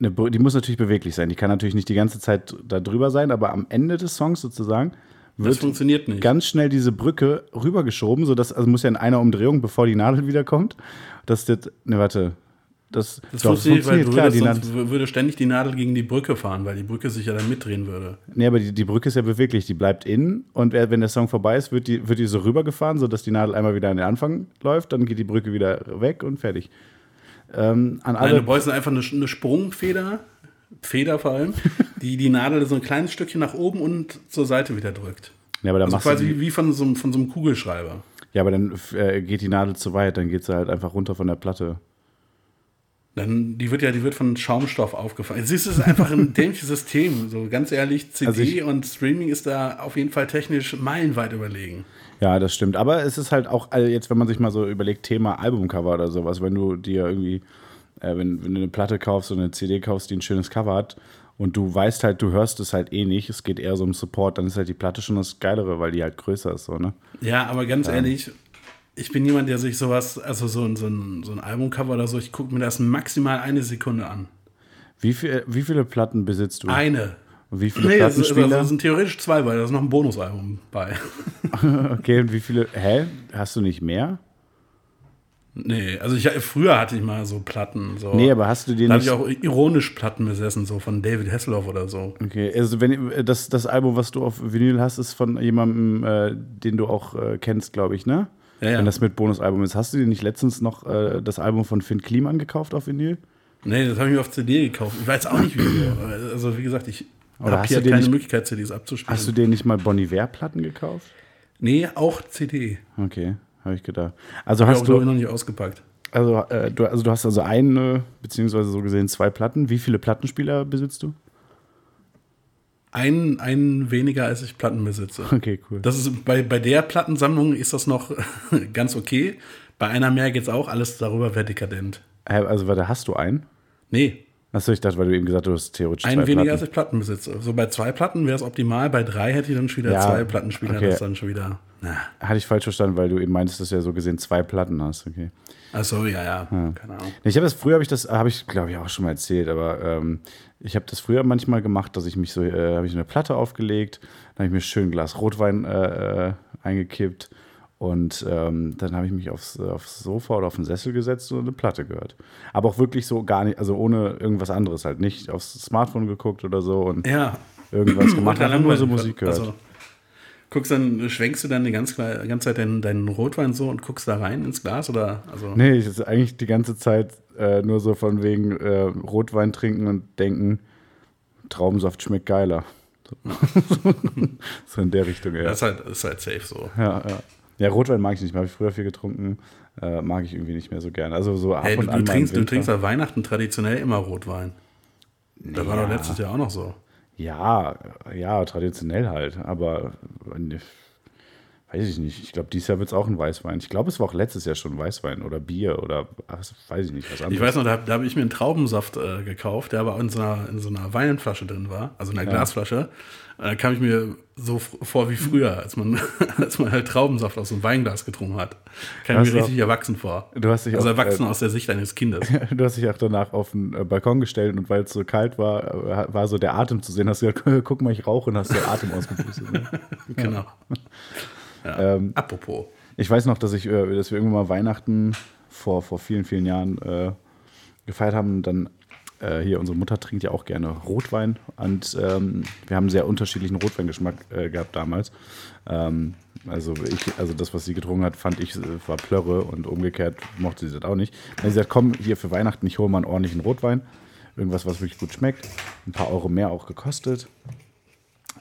Eine Brü die muss natürlich beweglich sein. Die kann natürlich nicht die ganze Zeit da drüber sein, aber am Ende des Songs sozusagen Das wird funktioniert nicht. ganz schnell diese Brücke rübergeschoben, sodass, also muss ja in einer Umdrehung, bevor die Nadel wiederkommt, dass das, ne, warte, das, Das doch, funktioniert, weil du klar, würdest, die sonst Nadel, würde ständig die Nadel gegen die Brücke fahren, weil die Brücke sich ja dann mitdrehen würde. nee, aber die, die Brücke ist ja beweglich, die bleibt innen und wenn der Song vorbei ist, wird die, wird die so rübergefahren, sodass die Nadel einmal wieder an den Anfang läuft, dann geht die Brücke wieder weg und fertig. Ähm, an Nein, alle, du brauchst einfach eine, eine Sprungfeder, Feder vor allem, die die Nadel so ein kleines Stückchen nach oben und zur Seite wieder drückt. ja, aber dann Also machst du quasi die, wie von so, einem- von so einem Kugelschreiber. ja, aber dann äh, geht die Nadel zu weit, dann geht sie halt einfach runter von der Platte. Dann, die wird ja, die wird von Schaumstoff aufgefangen. Siehst du, es ist einfach ein dämliches System. So ganz ehrlich, CD Also ich- und Streaming ist da auf jeden Fall technisch meilenweit überlegen. Ja, das stimmt. Aber es ist halt auch, also jetzt, wenn man sich mal so überlegt, Thema Albumcover oder sowas, wenn du dir irgendwie, äh, wenn, wenn du eine Platte kaufst oder eine CD kaufst, die ein schönes Cover hat und du weißt halt, du hörst es halt eh nicht, es geht eher so um Support, dann ist halt die Platte schon das Geilere, weil die halt größer ist, so, ne? Ja, aber ganz ehrlich, ich bin jemand, der sich sowas, also so, ein- so, ein, so ein Albumcover oder so, ich gucke mir das maximal eine Sekunde an. Wie, viel, wie viele Platten besitzt du? Eine. Und wie viele Nee, das, ist, Plattenspieler? das sind theoretisch zwei, weil da ist noch ein Bonusalbum bei. okay, und wie viele, hä? Hast du nicht mehr? Nee, also ich, früher hatte ich mal so Platten. So. Nee, aber hast du dir da habe ich auch ironisch Platten besessen, so von David Hasselhoff oder so. Okay, also wenn das, das Album, was du auf Vinyl hast, ist von jemandem, äh, den du auch äh, kennst, glaube ich, ne? Ja, ja. Wenn das mit Bonusalbum ist. Hast du dir nicht letztens noch äh, das Album von Finn Kliman gekauft auf Vinyl? Nee, das habe ich mir auf CD gekauft. Ich weiß auch nicht, wieso. Also, wie gesagt, ich habe hier keine nicht- Möglichkeit, CDs abzuspielen. Hast du dir nicht mal Bon Iver-Platten gekauft? nee, auch CD. Okay, habe ich gedacht. Also hast glaube ich, du, noch nicht ausgepackt. also, äh, du, also du hast also eine, beziehungsweise so gesehen zwei Platten. Wie viele Plattenspieler besitzt du? Ein, ein weniger, als ich Platten besitze. Okay, cool. Das ist, bei, bei der Plattensammlung ist das noch ganz okay. Bei einer mehr geht's auch. Alles darüber wäre dekadent. Also warte, hast du einen? Nee, Achso, ich dachte, weil du eben gesagt hast, du hast theoretisch ein weniger, als ich Platten besitze. So bei zwei Platten wäre es optimal. Bei drei hätte ich dann schon wieder Ja, zwei Plattenspieler. okay. Das dann schon wieder. Na. Hatte ich falsch verstanden, weil du eben meintest, dass du ja so gesehen zwei Platten hast. Okay. Achso, ja, ja. Keine Ahnung. Ich habe das früher, habe ich das, habe ich glaube ich auch schon mal erzählt, aber ähm, ich habe das früher manchmal gemacht, dass ich mich so, äh, habe ich eine Platte aufgelegt, dann habe ich mir schön ein Glas Rotwein äh, äh, eingekippt und ähm, dann habe ich mich aufs, aufs Sofa oder auf den Sessel gesetzt und eine Platte gehört. Aber auch wirklich so gar nicht, also ohne irgendwas anderes halt, nicht aufs Smartphone geguckt oder so und Ja. irgendwas gemacht, Ultra einfach nur so. Musik gehört. Also, guckst dann, schwenkst du dann die ganze, ganze Zeit deinen, deinen Rotwein so und guckst da rein ins Glas oder? Also, Nee, ich ist eigentlich die ganze Zeit äh, nur so von wegen äh, Rotwein trinken und denken, Traubensaft schmeckt geiler. So, so in der Richtung, ja. Das ist halt, das ist halt safe so. Ja, ja. Ja, Rotwein mag ich nicht mehr. Habe ich früher viel getrunken. Äh, mag ich irgendwie nicht mehr so gern. Also so ab Hey, du, und du, an trinkst, du trinkst an Weihnachten traditionell immer Rotwein. Das war doch letztes Jahr auch noch so. Ja, ja, traditionell halt. Aber äh, weiß ich nicht. Ich glaube, dieses Jahr wird es auch ein Weißwein. Ich glaube, es war auch letztes Jahr schon Weißwein oder Bier oder ach, weiß ich nicht, was anderes. Ich weiß noch, da, da habe ich mir einen Traubensaft äh, gekauft, der aber in so, einer, in so einer Weinflasche drin war, also in einer Glasflasche. Und Da kam ich mir so vor wie früher, als man, als man halt Traubensaft aus einem Weinglas getrunken hat. Kam ich mir auch- richtig erwachsen vor. Du hast dich also auch, erwachsen äh, aus der Sicht eines Kindes. Du hast dich auch danach auf den äh, Balkon gestellt und weil es so kalt war, äh, war so der Atem zu sehen. Hast du gesagt, guck mal, ich rauche und hast den Atem ausgepustet. Ne? Genau. Ja. Ähm, Apropos. Ich weiß noch, dass ich, äh, dass wir irgendwann mal Weihnachten vor, vor vielen, vielen Jahren äh, gefeiert haben. Dann äh, hier, unsere Mutter trinkt ja auch gerne Rotwein und ähm, wir haben einen sehr unterschiedlichen Rotweingeschmack äh, gehabt damals. Ähm, also ich, also das, was sie getrunken hat, fand ich, äh, war Plörre und umgekehrt mochte sie das auch nicht. Dann hat sie gesagt, komm, hier für Weihnachten, ich hole mal einen ordentlichen Rotwein. Irgendwas, was wirklich gut schmeckt. Ein paar Euro mehr auch gekostet.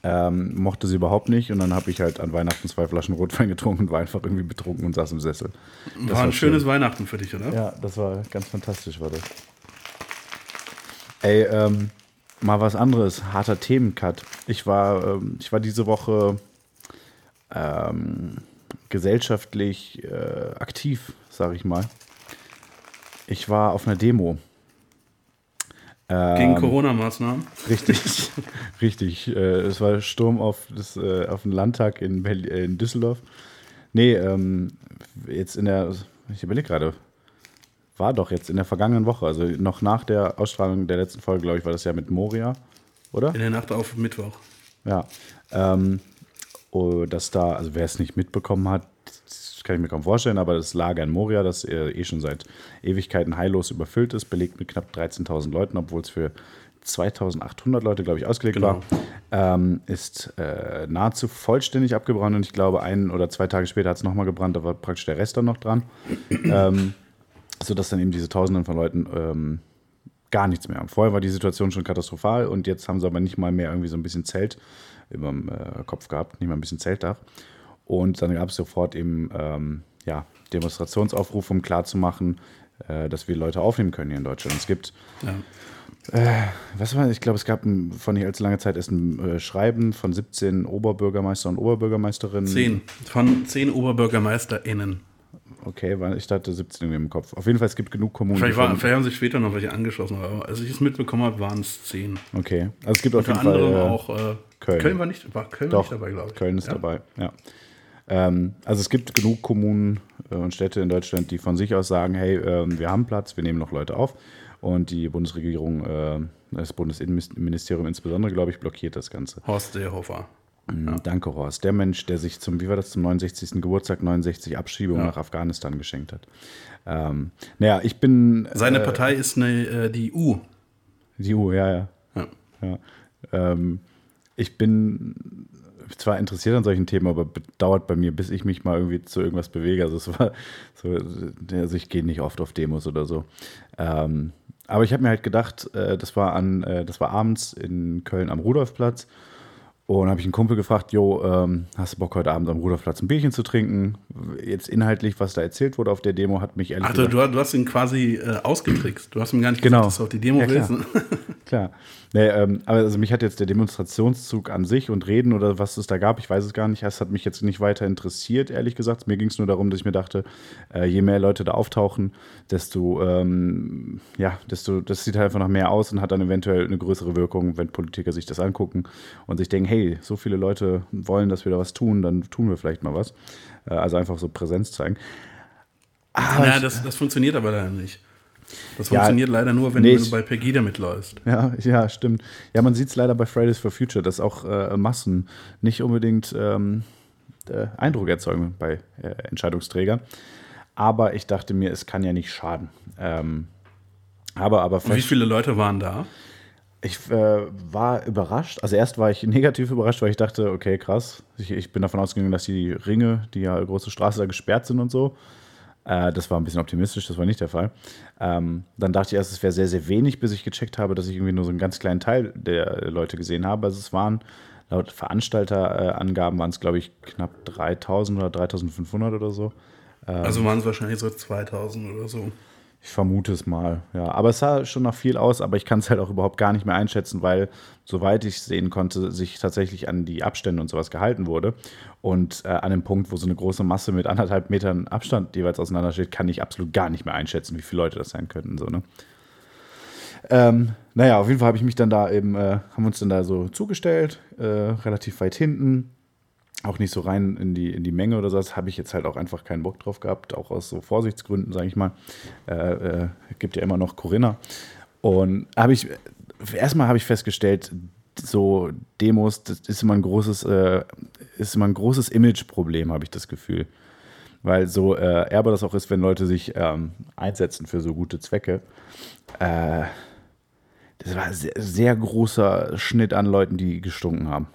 Ähm, mochte sie überhaupt nicht und dann habe ich halt an Weihnachten zwei Flaschen Rotwein getrunken und war einfach irgendwie betrunken und saß im Sessel. Das War ein schönes schön. Weihnachten für dich, oder? Ja, das war ganz fantastisch, war das. Ey, ähm, mal was anderes, harter Themencut. Ich war, ähm, ich war diese Woche ähm, gesellschaftlich äh, aktiv, sag ich mal. Ich war auf einer Demo. Gegen Ähm, Corona-Maßnahmen. Richtig, richtig. Äh, es war Sturm auf, das, äh, auf den Landtag in, Berlin, äh, in Düsseldorf. Nee, ähm, jetzt in der, ich überlege gerade, war doch jetzt in der vergangenen Woche, also noch nach der Ausstrahlung der letzten Folge, glaube ich, war das ja mit Moria, oder? In der Nacht auf Mittwoch. Ja. Ähm, oh, dass da, also wer es nicht mitbekommen hat, das kann ich mir kaum vorstellen, aber das Lager in Moria, das äh, eh schon seit Ewigkeiten heillos überfüllt ist, belegt mit knapp 13.000 Leuten, obwohl es für 2800 Leute, glaube ich, ausgelegt Genau. war, ähm, ist äh, nahezu vollständig abgebrannt und ich glaube, ein oder zwei Tage später hat es nochmal gebrannt, da war praktisch der Rest dann noch dran. ähm, sodass dann eben diese Tausenden von Leuten ähm, gar nichts mehr haben. Vorher war die Situation schon katastrophal und jetzt haben sie aber nicht mal mehr irgendwie so ein bisschen Zelt über dem äh, Kopf gehabt, nicht mal ein bisschen Zeltdach. Und dann gab es sofort eben ähm, ja, Demonstrationsaufruf, um klarzumachen, äh, dass wir Leute aufnehmen können hier in Deutschland. Es gibt Ja. was war, ich glaube, es gab ein, vor nicht allzu langer Zeit erst ein äh, Schreiben von 17 Oberbürgermeister und Oberbürgermeisterinnen. Zehn. Von zehn OberbürgermeisterInnen. Okay, weil ich dachte 17 im Kopf. Auf jeden Fall, es gibt genug Kommunen. Vielleicht, war, von- vielleicht haben sich später noch welche angeschlossen, aber als ich es mitbekommen habe, waren es zehn. okay, also es gibt auf Unter jeden Fall. anderem äh, auch äh, Köln. Köln. war nicht, war Köln Doch, nicht dabei, glaube ich. Köln ist ja. dabei, ja. Ähm, also es gibt genug Kommunen äh, und Städte in Deutschland, die von sich aus sagen, hey, ähm, wir haben Platz, wir nehmen noch Leute auf. Und die Bundesregierung, äh, das Bundesinnenministerium insbesondere, glaube ich, blockiert das Ganze. Horst Seehofer. Mhm, Danke, Horst. Der Mensch, der sich zum, wie war das, zum 69. Geburtstag 69 Abschiebungen nach Afghanistan geschenkt hat. Ähm, naja, ich bin. Seine äh, Partei ist eine, äh, die U. Die ja, ja. Ja. Ja. Ähm, ich bin zwar interessiert an solchen Themen, aber dauert bei mir, bis ich mich mal irgendwie zu irgendwas bewege. Also es war so, also ich gehe nicht oft auf Demos oder so. Ähm, aber ich habe mir halt gedacht, äh, das war an, äh, das war abends in Köln am Rudolfplatz. Und habe ich einen Kumpel gefragt, Jo, ähm, hast du Bock heute Abend am Rudolfplatz ein Bierchen zu trinken? Jetzt inhaltlich, was da erzählt wurde auf der Demo, hat mich ehrlich gesagt du, du hast ihn quasi äh, ausgetrickst. Du hast ihm gar nicht Genau. gesagt, dass du auf die Demo Ja, klar. willst. Klar. Nee, ähm, aber also mich hat jetzt der Demonstrationszug an sich und Reden oder was es da gab, ich weiß es gar nicht. Es hat mich jetzt nicht weiter interessiert, ehrlich gesagt. Mir ging es nur darum, dass ich mir dachte, äh, je mehr Leute da auftauchen, desto, ähm, ja, desto, das sieht halt einfach noch mehr aus und hat dann eventuell eine größere Wirkung, wenn Politiker sich das angucken und sich denken, hey, so viele Leute wollen, dass wir da was tun, dann tun wir vielleicht mal was. Äh, also einfach so Präsenz zeigen. Ah, ja, das, das funktioniert aber leider nicht. Das Ja, funktioniert leider nur, wenn, nee, du ich- bei Pegida mitläufst. Ja, ja, stimmt. Ja, man sieht es leider bei Fridays for Future, dass auch äh, Massen nicht unbedingt ähm, äh, Eindruck erzeugen bei äh, Entscheidungsträgern. Aber ich dachte mir, es kann ja nicht schaden. Ähm, aber aber Und wie viele Leute waren da? ich äh, war überrascht. Also erst war ich negativ überrascht, weil ich dachte, okay, krass. Ich, ich bin davon ausgegangen, dass die Ringe, die ja große Straße da gesperrt sind und so. Äh, das war ein bisschen optimistisch, das war nicht der Fall. Ähm, dann dachte ich erst, es wäre sehr, sehr wenig, bis ich gecheckt habe, dass ich irgendwie nur so einen ganz kleinen Teil der Leute gesehen habe. Also es waren, laut Veranstalterangaben waren es, glaube ich, knapp 3000 oder 3500 oder so. Also waren es wahrscheinlich so 2000 oder so. Ich vermute es mal, ja. Aber es sah schon nach viel aus, aber ich kann es halt auch überhaupt gar nicht mehr einschätzen, weil, soweit ich sehen konnte, sich tatsächlich an die Abstände und sowas gehalten wurde. Und äh, an dem Punkt, wo so eine große Masse mit anderthalb Metern Abstand jeweils auseinander steht, kann ich absolut gar nicht mehr einschätzen, wie viele Leute das sein könnten. So, ne? ähm, naja, auf jeden Fall habe ich mich dann da eben, äh, haben wir uns dann da so zugestellt, äh, relativ weit hinten auch nicht so rein in die, in die Menge oder so, das habe ich jetzt halt auch einfach keinen Bock drauf gehabt, auch aus so Vorsichtsgründen, sage ich mal. Äh, äh, gibt ja immer noch Corinna. Und habe ich, erstmal habe ich festgestellt, so Demos, das ist immer ein großes, äh, ist immer ein großes Imageproblem, habe ich das Gefühl. Weil so äh, erbe das auch ist, wenn Leute sich ähm, einsetzen für so gute Zwecke. Äh, das war ein sehr, sehr großer Schnitt an Leuten, die gestunken haben.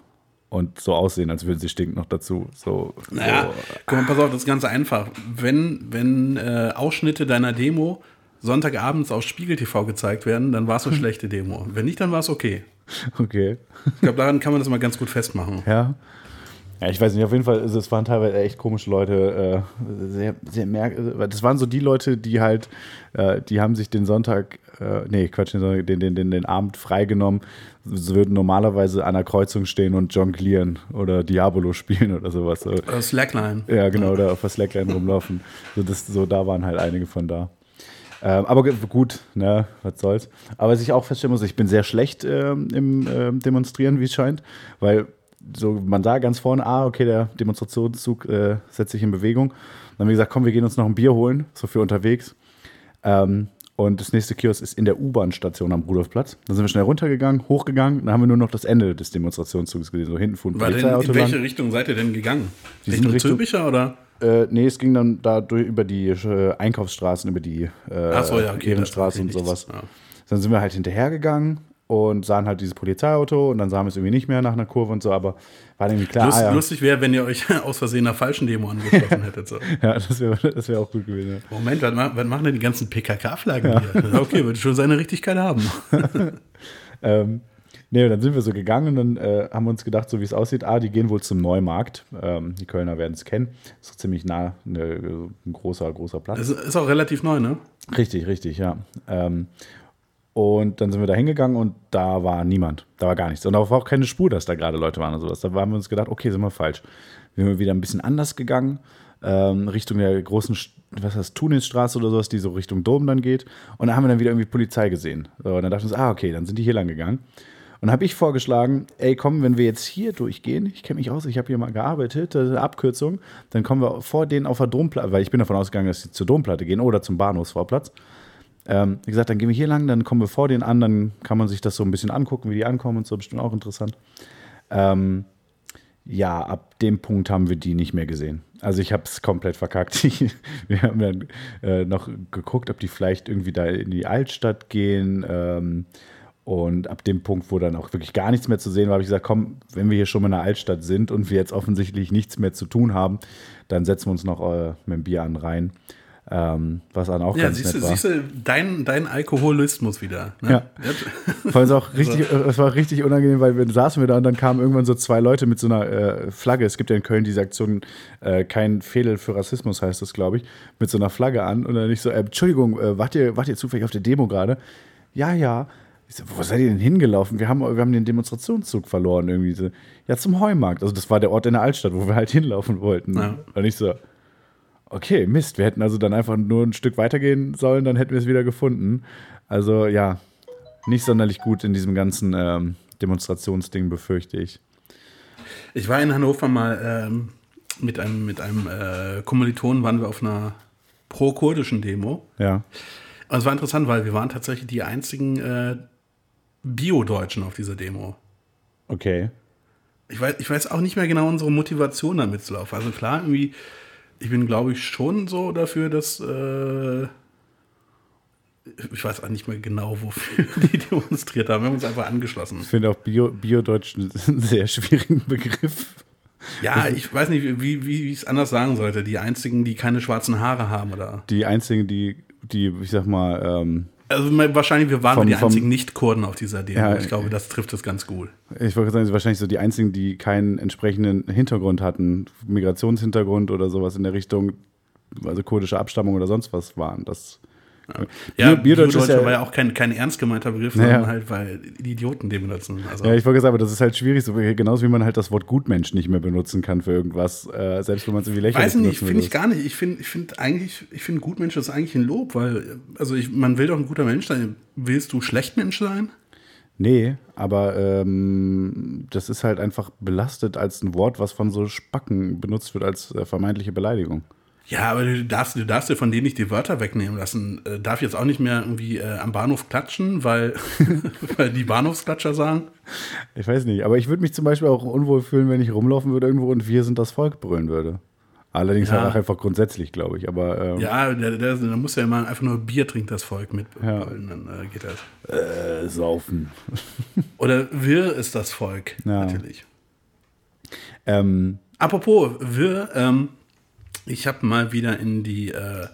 Und so aussehen, als würden sie stinken noch dazu. So, Naja, so. guck mal, pass auf, das ist ganz einfach. Wenn, wenn äh, Ausschnitte deiner Demo Sonntagabends auf Spiegel TV gezeigt werden, dann war es eine schlechte Demo. Wenn nicht, dann war es okay. Okay. Ich glaube, daran kann man das mal ganz gut festmachen. Ja. Ja, ich weiß nicht, auf jeden Fall, also es waren teilweise echt komische Leute, äh, sehr, sehr merk Das waren so die Leute, die halt, äh, die haben sich den Sonntag, äh, nee, Quatsch, den, den, den, den, Abend freigenommen, sie würden normalerweise an der Kreuzung stehen und jonglieren oder Diabolo spielen oder sowas. So. Äh, Slackline. Ja, genau, oder auf der Slackline rumlaufen. So, das, so, da waren halt einige von da. Ähm, aber gut, ne, was soll's. Aber was ich auch feststellen muss, ich bin sehr schlecht ähm, im ähm, Demonstrieren, wie es scheint, weil so, man sah ganz vorne, ah, okay, der Demonstrationszug äh, setzt sich in Bewegung. Dann haben wir gesagt, komm, wir gehen uns noch ein Bier holen, so für unterwegs. Ähm, und das nächste Kiosk ist in der U-Bahn-Station am Rudolfplatz. Dann sind wir schnell runtergegangen, hochgegangen, dann haben wir nur noch das Ende des Demonstrationszuges gesehen. So hinten fuhr ein Polizeiauto in welche lang. Richtung seid ihr denn gegangen? Die Richtung Richtung- Zülpicher oder? Äh, nee, es ging dann da durch, über die äh, Einkaufsstraßen, über die äh, so, ja, okay. Ehrenstraße und sowas. Ja. Dann sind wir halt hinterhergegangen und sahen halt dieses Polizeiauto und dann sahen wir es irgendwie nicht mehr nach einer Kurve und so, aber war irgendwie klar, Lust, ah, ja, Lustig wäre, wenn ihr euch aus Versehen einer falschen Demo angeschlossen hättet. So. ja, das wäre das wär auch gut gewesen. Ja. Moment, was, was machen denn die ganzen PKK-Flaggen hier? Okay, wird schon seine Richtigkeit haben. Ähm, nee, und dann sind wir so gegangen und dann äh, haben wir uns gedacht, so wie es aussieht, ah, die gehen wohl zum Neumarkt. Ähm, die Kölner werden es kennen. Ist doch ziemlich nah, eine, ein großer, großer Platz. Das ist auch relativ neu, ne? Richtig, richtig, ja. Ähm, und dann sind wir da hingegangen und da war niemand. Da war gar nichts. Und da war auch keine Spur, dass da gerade Leute waren und sowas. Da haben wir uns gedacht, okay, sind wir falsch. Wir sind wieder ein bisschen anders gegangen, ähm, Richtung der großen, was heißt, Tunisstraße oder sowas, die so Richtung Dom dann geht. Und da haben wir dann wieder irgendwie Polizei gesehen. So, und dann dachten wir uns, ah, okay, dann sind die hier lang gegangen. Und habe ich vorgeschlagen, ey, komm, wenn wir jetzt hier durchgehen, ich kenne mich aus, ich habe hier mal gearbeitet, das ist eine Abkürzung, dann kommen wir vor denen auf der Domplatte, weil ich bin davon ausgegangen, dass sie zur Domplatte gehen oder zum Bahnhofsvorplatz. Ähm, wie gesagt, dann gehen wir hier lang, dann kommen wir vor denen an, dann kann man sich das so ein bisschen angucken, wie die ankommen und so, bestimmt auch interessant. Ähm, ja, ab dem Punkt haben wir die nicht mehr gesehen. Also ich habe es komplett verkackt. Wir haben dann äh, noch geguckt, ob die vielleicht irgendwie da in die Altstadt gehen. Ähm, und ab dem Punkt, wo dann auch wirklich gar nichts mehr zu sehen war, habe ich gesagt, komm, wenn wir hier schon mal in der Altstadt sind und wir jetzt offensichtlich nichts mehr zu tun haben, dann setzen wir uns noch äh, mit dem Bier an rein. Ähm, was dann auch Ja, ganz siehst du, nett war. siehst du dein, dein Alkoholismus wieder. Ne? Ja. Vor allem auch richtig, es war richtig unangenehm, weil wir saßen wir da und dann kamen irgendwann so zwei Leute mit so einer äh, Flagge. Es gibt ja in Köln diese Aktion, äh, kein Fehler für Rassismus heißt das, glaube ich, mit so einer Flagge an. Und dann ich so, äh, Entschuldigung, äh, wart, ihr, wart ihr zufällig auf der Demo gerade? Ja, ja. Ich so, wo seid ihr denn hingelaufen? Wir haben, wir haben den Demonstrationszug verloren irgendwie. So, ja, zum Heumarkt. Also das war der Ort in der Altstadt, wo wir halt hinlaufen wollten. Ja. Und ich so, okay, Mist, wir hätten also dann einfach nur ein Stück weitergehen sollen, dann hätten wir es wieder gefunden. Also ja, nicht sonderlich gut in diesem ganzen ähm, Demonstrationsding, befürchte ich. Ich war in Hannover mal ähm, mit einem, mit einem äh, Kommilitonen, waren wir auf einer pro-kurdischen Demo. Ja. Und es war interessant, weil wir waren tatsächlich die einzigen äh, Bio-Deutschen auf dieser Demo. Okay. Ich weiß, ich weiß auch nicht mehr genau unsere Motivation damit zu laufen. Also klar, irgendwie, ich bin, glaube ich, schon so dafür, dass äh, ich weiß auch nicht mehr genau, wofür die demonstriert haben. Wir haben uns einfach angeschlossen. Ich finde auch Bio- Bio-Deutsch einen sehr schwierigen Begriff. Ja, ich weiß nicht, wie, wie, wie ich es anders sagen sollte. Die einzigen, die keine schwarzen Haare haben, oder? Die einzigen, die, die, ich sag mal, ähm, Also wahrscheinlich, wir waren Vom- die vom- einzigen Nicht-Kurden auf dieser Demo. Ja, ich glaube, das trifft es ganz gut. ich wollte sagen, sind wahrscheinlich so die einzigen, die keinen entsprechenden Hintergrund hatten, Migrationshintergrund oder sowas in der Richtung, also kurdische Abstammung oder sonst was waren. Das Ja, ist Bio-Deutscher ja- war ja auch kein, kein ernst gemeinter Begriff, sondern halt, weil die Idioten den benutzen. Also, Ja, ich wollte sagen, aber das ist halt schwierig, so, genauso wie man halt das Wort Gutmensch nicht mehr benutzen kann für irgendwas, äh, selbst wenn man es irgendwie lächerlich weiß nicht, finde ich gar nicht. Ich finde ich find eigentlich, ich finde Gutmensch ist eigentlich ein Lob, weil, also ich, man will doch ein guter Mensch sein. Willst du schlecht Mensch sein? Nee, aber ähm, das ist halt einfach belastet als ein Wort, was von so Spacken benutzt wird als äh, vermeintliche Beleidigung. Ja, aber du darfst, du darfst dir von denen nicht die Wörter wegnehmen lassen. Äh, darf jetzt auch nicht mehr irgendwie äh, am Bahnhof klatschen, weil, weil die Bahnhofsklatscher sagen. Ich weiß nicht, aber ich würde mich zum Beispiel auch unwohl fühlen, wenn ich rumlaufen würde irgendwo und wir sind das Volk brüllen würde. Allerdings Ja. halt auch einfach grundsätzlich, glaube ich. Aber ähm, Ja, da, da, da muss ja immer einfach nur Bier trinkt das Volk mit. Ja. Dann äh, geht das. äh, saufen. Oder wir ist das Volk, Ja. natürlich. Ähm, Apropos wir, ähm, ich habe mal wieder in die äh,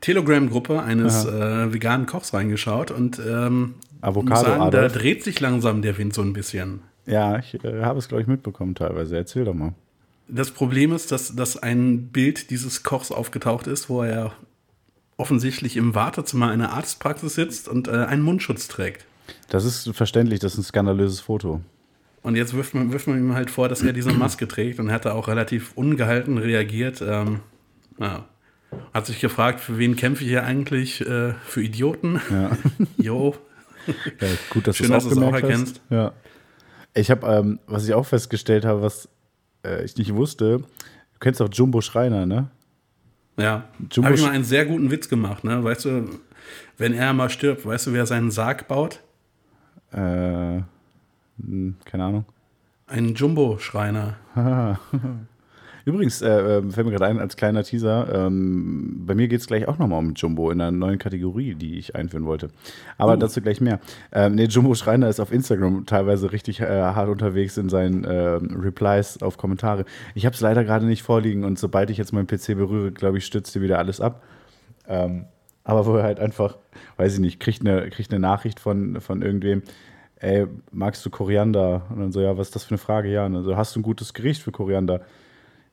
Telegram-Gruppe eines äh, veganen Kochs reingeschaut und ähm, Avocado sagen, da dreht sich langsam der Wind so ein bisschen. ja, ich äh, habe es, glaube ich, mitbekommen teilweise. Erzähl doch mal. Das Problem ist, dass, dass ein Bild dieses Kochs aufgetaucht ist, wo er offensichtlich im Wartezimmer einer Arztpraxis sitzt und äh, einen Mundschutz trägt. Das ist verständlich, das ist ein skandalöses Foto. Und jetzt wirft man, wirft man ihm halt vor, dass er diese Maske trägt und er hat da auch relativ ungehalten reagiert. Ähm, ja. Hat sich gefragt, für wen kämpfe ich hier eigentlich? Äh, für Idioten? Ja. Jo. Ja, gut, dass Schön, du es dass du es auch aufgemerkt erkennst. hast. Ja. Ich habe, ähm, was ich auch festgestellt habe, was äh, ich nicht wusste, du kennst auch Jumbo Schreiner, ne? Ja. Jumbo Habe ich mal einen sehr guten Witz gemacht, ne? Weißt du, wenn er mal stirbt, weißt du, wer seinen Sarg baut? Äh, keine Ahnung. Ein Jumbo-Schreiner. Übrigens, äh, äh, fällt mir gerade ein, als kleiner Teaser, ähm, bei mir geht es gleich auch nochmal um Jumbo in einer neuen Kategorie, die ich einführen wollte. Aber dazu gleich mehr. Ähm, nee, Jumbo Schreiner ist auf Instagram teilweise richtig äh, hart unterwegs in seinen ähm, Replies auf Kommentare. Ich habe es leider gerade nicht vorliegen und sobald ich jetzt meinen PC berühre, glaube ich, stürzt dir wieder alles ab. Ähm, aber wo er halt einfach, weiß ich nicht, kriegt eine, kriegt eine Nachricht von, von irgendwem, ey, magst du Koriander? Und dann so, ja, was ist das für eine Frage? Ja, und dann so, hast du ein gutes Gericht für Koriander?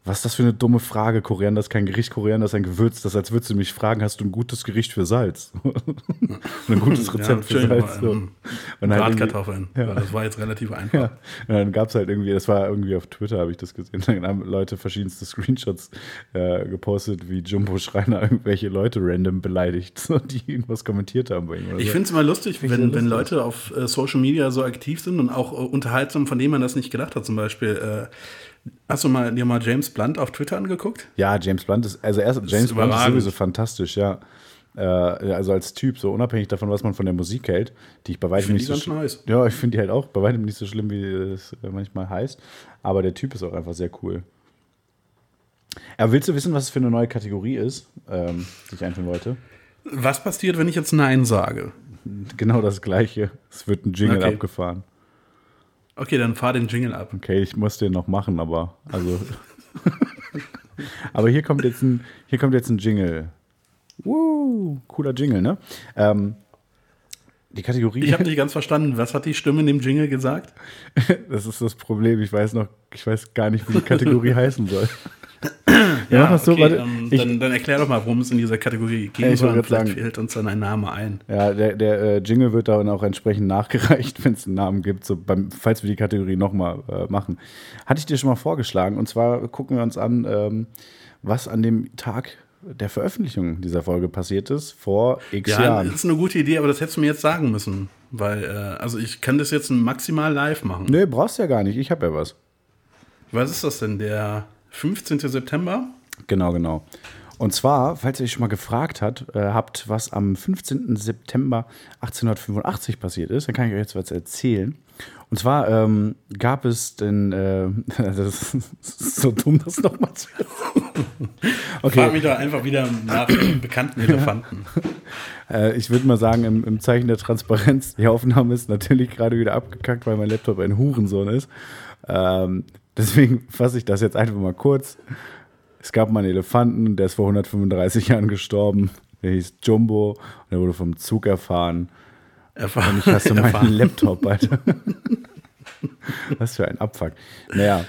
Was ist das für eine dumme Frage? Koriander ist kein Gericht, Koriander ist ein Gewürz. Das ist, als würdest du mich fragen, hast du ein gutes Gericht für Salz? Ein gutes Rezept für schön, Salz. So. Und Bratkartoffeln. Ja. Das war jetzt relativ einfach. ja. Und dann gab es halt irgendwie, das war irgendwie auf Twitter, habe ich das gesehen, dann haben Leute verschiedenste Screenshots äh, gepostet, wie Jumbo Schreiner irgendwelche Leute random beleidigt, so, die irgendwas kommentiert haben bei ihm. Ich so. finde es immer lustig, wenn, wenn. Leute auf äh, Social Media so aktiv sind und auch äh, unterhaltsam, von denen man das nicht gedacht hat. Zum Beispiel, äh, hast du mal, dir mal James Blunt auf Twitter angeguckt? Ja, James Blunt ist, also erst James Blunt ist sowieso fantastisch, ja. Äh, also als Typ, so unabhängig davon, was man von der Musik hält, die ich bei weitem find nicht die so nice. Ja, ich finde die halt auch bei weitem nicht so schlimm, wie es äh, manchmal heißt. Aber der Typ ist auch einfach sehr cool. Aber willst du wissen, was es für eine neue Kategorie ist, ähm, die ich einführen wollte? Was passiert, wenn ich jetzt Nein sage? Genau das gleiche. Es wird ein Jingle Okay. abgefahren. Okay, dann fahr den Jingle ab. Okay, ich muss den noch machen, aber also. aber hier kommt jetzt ein, hier kommt jetzt ein Jingle. Woo, cooler Jingle, ne? Ähm, die Kategorie. Ich habe nicht ganz verstanden. Was hat die Stimme in dem Jingle gesagt? das ist das Problem. Ich weiß noch, ich weiß gar nicht, wie die Kategorie heißen soll. Ja, das so, okay, warte. ähm, Ich- dann, dann erklär doch mal, worum es in dieser Kategorie Ja, gehen ich Vielleicht sagen- fällt uns dann ein Name ein. Ja, der, der äh, Jingle wird dann auch entsprechend nachgereicht, wenn es einen Namen gibt, so beim, falls wir die Kategorie nochmal äh, machen. Hatte ich dir schon mal vorgeschlagen. Und zwar gucken wir uns an, ähm, was an dem Tag der Veröffentlichung dieser Folge passiert ist, vor x Ja, Jahren. das ist eine gute Idee, aber das hättest du mir jetzt sagen müssen. Weil, äh, also ich kann das jetzt maximal live machen. Nee, brauchst ja gar nicht. Ich habe ja was. Was ist das denn? Der 15. September? Genau, genau. Und zwar, falls ihr euch schon mal gefragt hat, äh, habt, was am 15. September 1885 passiert ist, dann kann ich euch jetzt was erzählen. Und zwar ähm, gab es den, äh, das ist so dumm, das nochmal zu Okay, mich doch einfach wieder nach bekannten Elefanten. äh, ich würde mal sagen, im, im Zeichen der Transparenz, die Aufnahme ist natürlich gerade wieder abgekackt, weil mein Laptop ein Hurensohn ist. Ähm, deswegen fasse ich das jetzt einfach mal kurz. Es gab mal einen Elefanten, der ist vor 135 Jahren gestorben. Der hieß Jumbo und der wurde vom Zug erfahren. Erfahren. Und ich hasse meinen erfahren. Laptop, Alter. Was für ein Abfuck. Naja,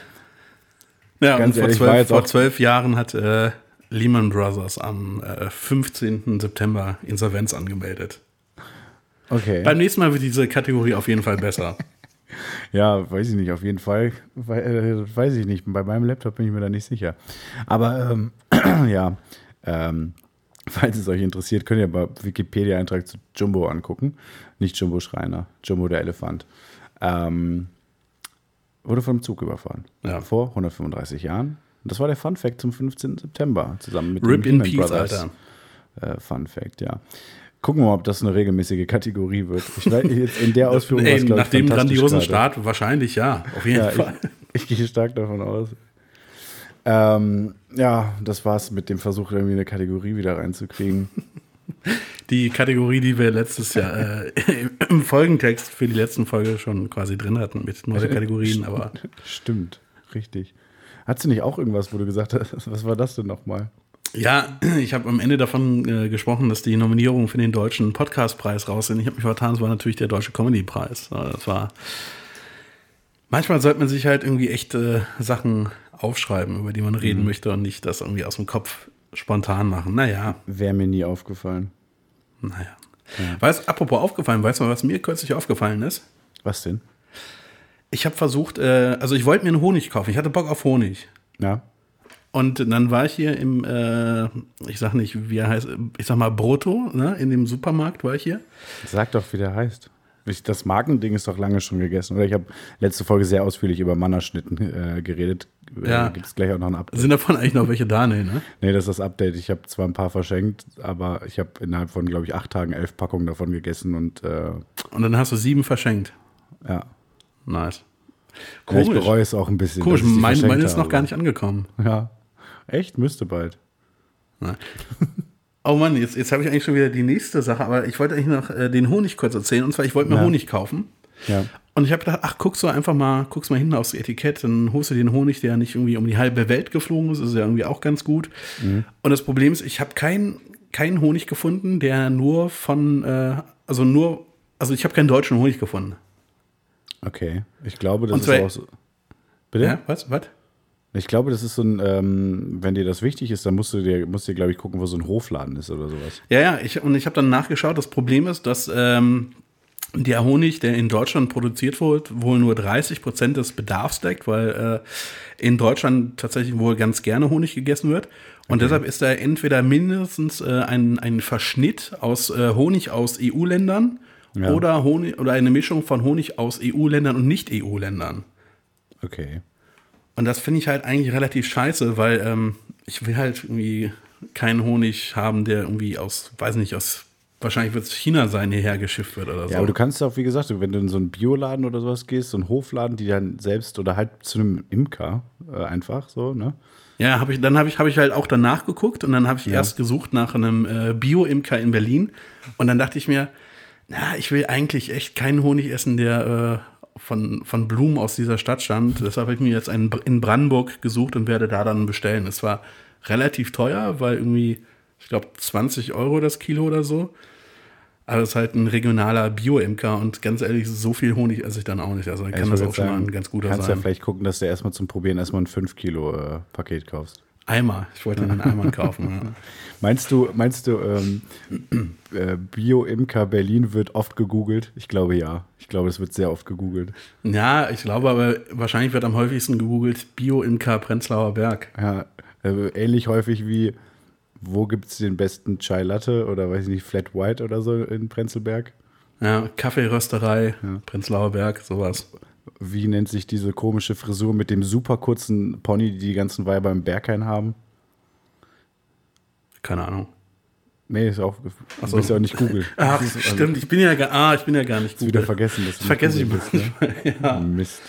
Ja, Ganz und vor ehrlich, war zwölf, vor zwölf Jahren hat äh, Lehman Brothers am äh, 15. September Insolvenz angemeldet. okay. Beim nächsten Mal wird diese Kategorie auf jeden Fall besser. Ja, weiß ich nicht, auf jeden Fall. Äh, Weiß ich nicht. Bei meinem Laptop bin ich mir da nicht sicher. Aber ähm, ja, ähm, falls es euch interessiert, könnt ihr bei Wikipedia-Eintrag zu Jumbo angucken. Nicht Jumbo Schreiner, Jumbo der Elefant. Ähm, wurde vom Zug überfahren. Ja. Vor 135 Jahren. Und das war der Fun Fact zum 15. September, zusammen mit Rip dem in Peace, Brothers. Alter. Äh, Fun Fact, ja. Gucken wir mal, ob das eine regelmäßige Kategorie wird. Ich weiß, jetzt in der Ausführung Ey, nach dem grandiosen gerade. Start wahrscheinlich ja, auf jeden Ja, Fall. ich, ich gehe stark davon aus. Ähm, ja, das war's mit dem Versuch, irgendwie eine Kategorie wieder reinzukriegen. Die Kategorie, die wir letztes Jahr äh, im Folgentext für die letzten Folge schon quasi drin hatten mit neue Kategorien, aber Stimmt, richtig. Hattest du nicht auch irgendwas, wo du gesagt hast, was war das denn nochmal? Ja, ich habe am Ende davon äh, gesprochen, dass die Nominierungen für den deutschen Podcastpreis raus sind. Ich habe mich vertan, es war natürlich der deutsche Comedy-Preis. Äh, Das war manchmal sollte man sich halt irgendwie echte Sachen aufschreiben, über die man reden möchte und nicht das irgendwie aus dem Kopf spontan machen. Naja, Wäre mir nie aufgefallen. naja. Weißt, apropos aufgefallen, weißt du, was mir kürzlich aufgefallen ist? Was denn? Ich habe versucht, äh, also ich wollte mir einen Honig kaufen. Ich hatte Bock auf Honig. Ja. Und dann war ich hier im, äh, ich sag nicht, wie er heißt, ich sag mal Brutto, ne? in dem Supermarkt war ich hier. Sag doch, wie der heißt. Ich, das Markending ist doch lange schon gegessen. Oder ich habe letzte Folge sehr ausführlich über Mannerschnitten äh, geredet. Ja. Äh, Gibt es gleich auch noch ein Update. Sind davon eigentlich noch welche da? Nee, ne? Nee, das ist das Update. Ich habe zwar ein paar verschenkt, aber ich habe innerhalb von, glaube ich, acht Tagen elf Packungen davon gegessen und äh, Und dann hast du sieben verschenkt. ja. Nice. Ja, ich bereue es auch ein bisschen. Komisch, mein, meine ist noch gar nicht angekommen. Ja. Echt? Müsste bald. Nein. Oh Mann, jetzt, jetzt habe ich eigentlich schon wieder die nächste Sache, aber ich wollte eigentlich noch äh, den Honig kurz erzählen. Und zwar, ich wollte mir Ja. Honig kaufen. Ja. Und ich habe gedacht, ach, guckst du einfach mal, guckst mal hinten aufs Etikett, dann holst du den Honig, der nicht irgendwie um die halbe Welt geflogen ist, ist ja irgendwie auch ganz gut. Und das Problem ist, ich habe keinen keinen Honig gefunden, der nur von, äh, also nur, also ich habe keinen deutschen Honig gefunden. Okay. Ich glaube, das Und ist zwar- auch so. Bitte? Ja, was? Was? Ich glaube, das ist so ein, ähm, wenn dir das wichtig ist, dann musst du dir, musst dir, glaube ich, gucken, wo so ein Hofladen ist oder sowas. Ja, ja, ich, und ich habe dann nachgeschaut, das Problem ist, dass ähm, der Honig, der in Deutschland produziert wird, wohl nur 30 Prozent des Bedarfs deckt, weil äh, in Deutschland tatsächlich wohl ganz gerne Honig gegessen wird. Und deshalb ist da entweder mindestens äh, ein, ein Verschnitt aus äh, Honig aus EU-Ländern Ja. oder, Honig, oder eine Mischung von Honig aus EU-Ländern und Nicht-EU-Ländern. Okay. Und das finde ich halt eigentlich relativ scheiße, weil ähm, ich will halt irgendwie keinen Honig haben, der irgendwie aus, weiß nicht, aus, wahrscheinlich wird es China sein, hierher geschifft wird oder so. Ja, aber du kannst auch, wie gesagt, wenn du in so einen Bioladen oder sowas gehst, so einen Hofladen, die dann selbst oder halt zu einem Imker äh, einfach so, ne? ja, hab ich, dann habe ich, hab ich halt auch danach geguckt und dann habe ich erst gesucht nach einem äh, Bio-Imker in Berlin und dann dachte ich mir, na, ich will eigentlich echt keinen Honig essen, der äh, von, von Blumen aus dieser Stadt stammt. Deshalb habe ich mir jetzt einen in Brandenburg gesucht und werde da dann bestellen. Es war relativ teuer, weil irgendwie, ich glaube, 20 Euro das Kilo oder so. Aber es ist halt ein regionaler Bio-Imker und ganz ehrlich, so viel Honig esse ich dann auch nicht. Also dann kann das auch schon mal sagen, ein ganz guter kannst sein. ja vielleicht gucken, dass du erstmal zum Probieren erstmal ein 5 Kilo äh, Paket kaufst. Eimer. Ich wollte einen Eimer kaufen. Meinst du, meinst du, ähm, äh, Bio-Imker Berlin wird oft gegoogelt? Ich glaube ja. Ich glaube, es wird sehr oft gegoogelt. Ja. ja, ich glaube aber, wahrscheinlich wird am häufigsten gegoogelt Bio-Imker Prenzlauer Berg. Ja, äh, ähnlich häufig wie, wo gibt es den besten Chai Latte oder weiß ich nicht, Flat White oder so in Prenzlberg? Ja, Kaffeerösterei, Prenzlauer Berg, sowas. Wie nennt sich diese komische Frisur mit dem super kurzen Pony, die die ganzen Weiber im Berghain haben? Keine Ahnung. Nee, ist auch, Ach du so. willst ja auch nicht googeln. Ach, ist- stimmt. Ich bin ja gar, ah, ich bin ja gar nicht du wieder vergessen, dass du vergesse ich bist, ne? Mist.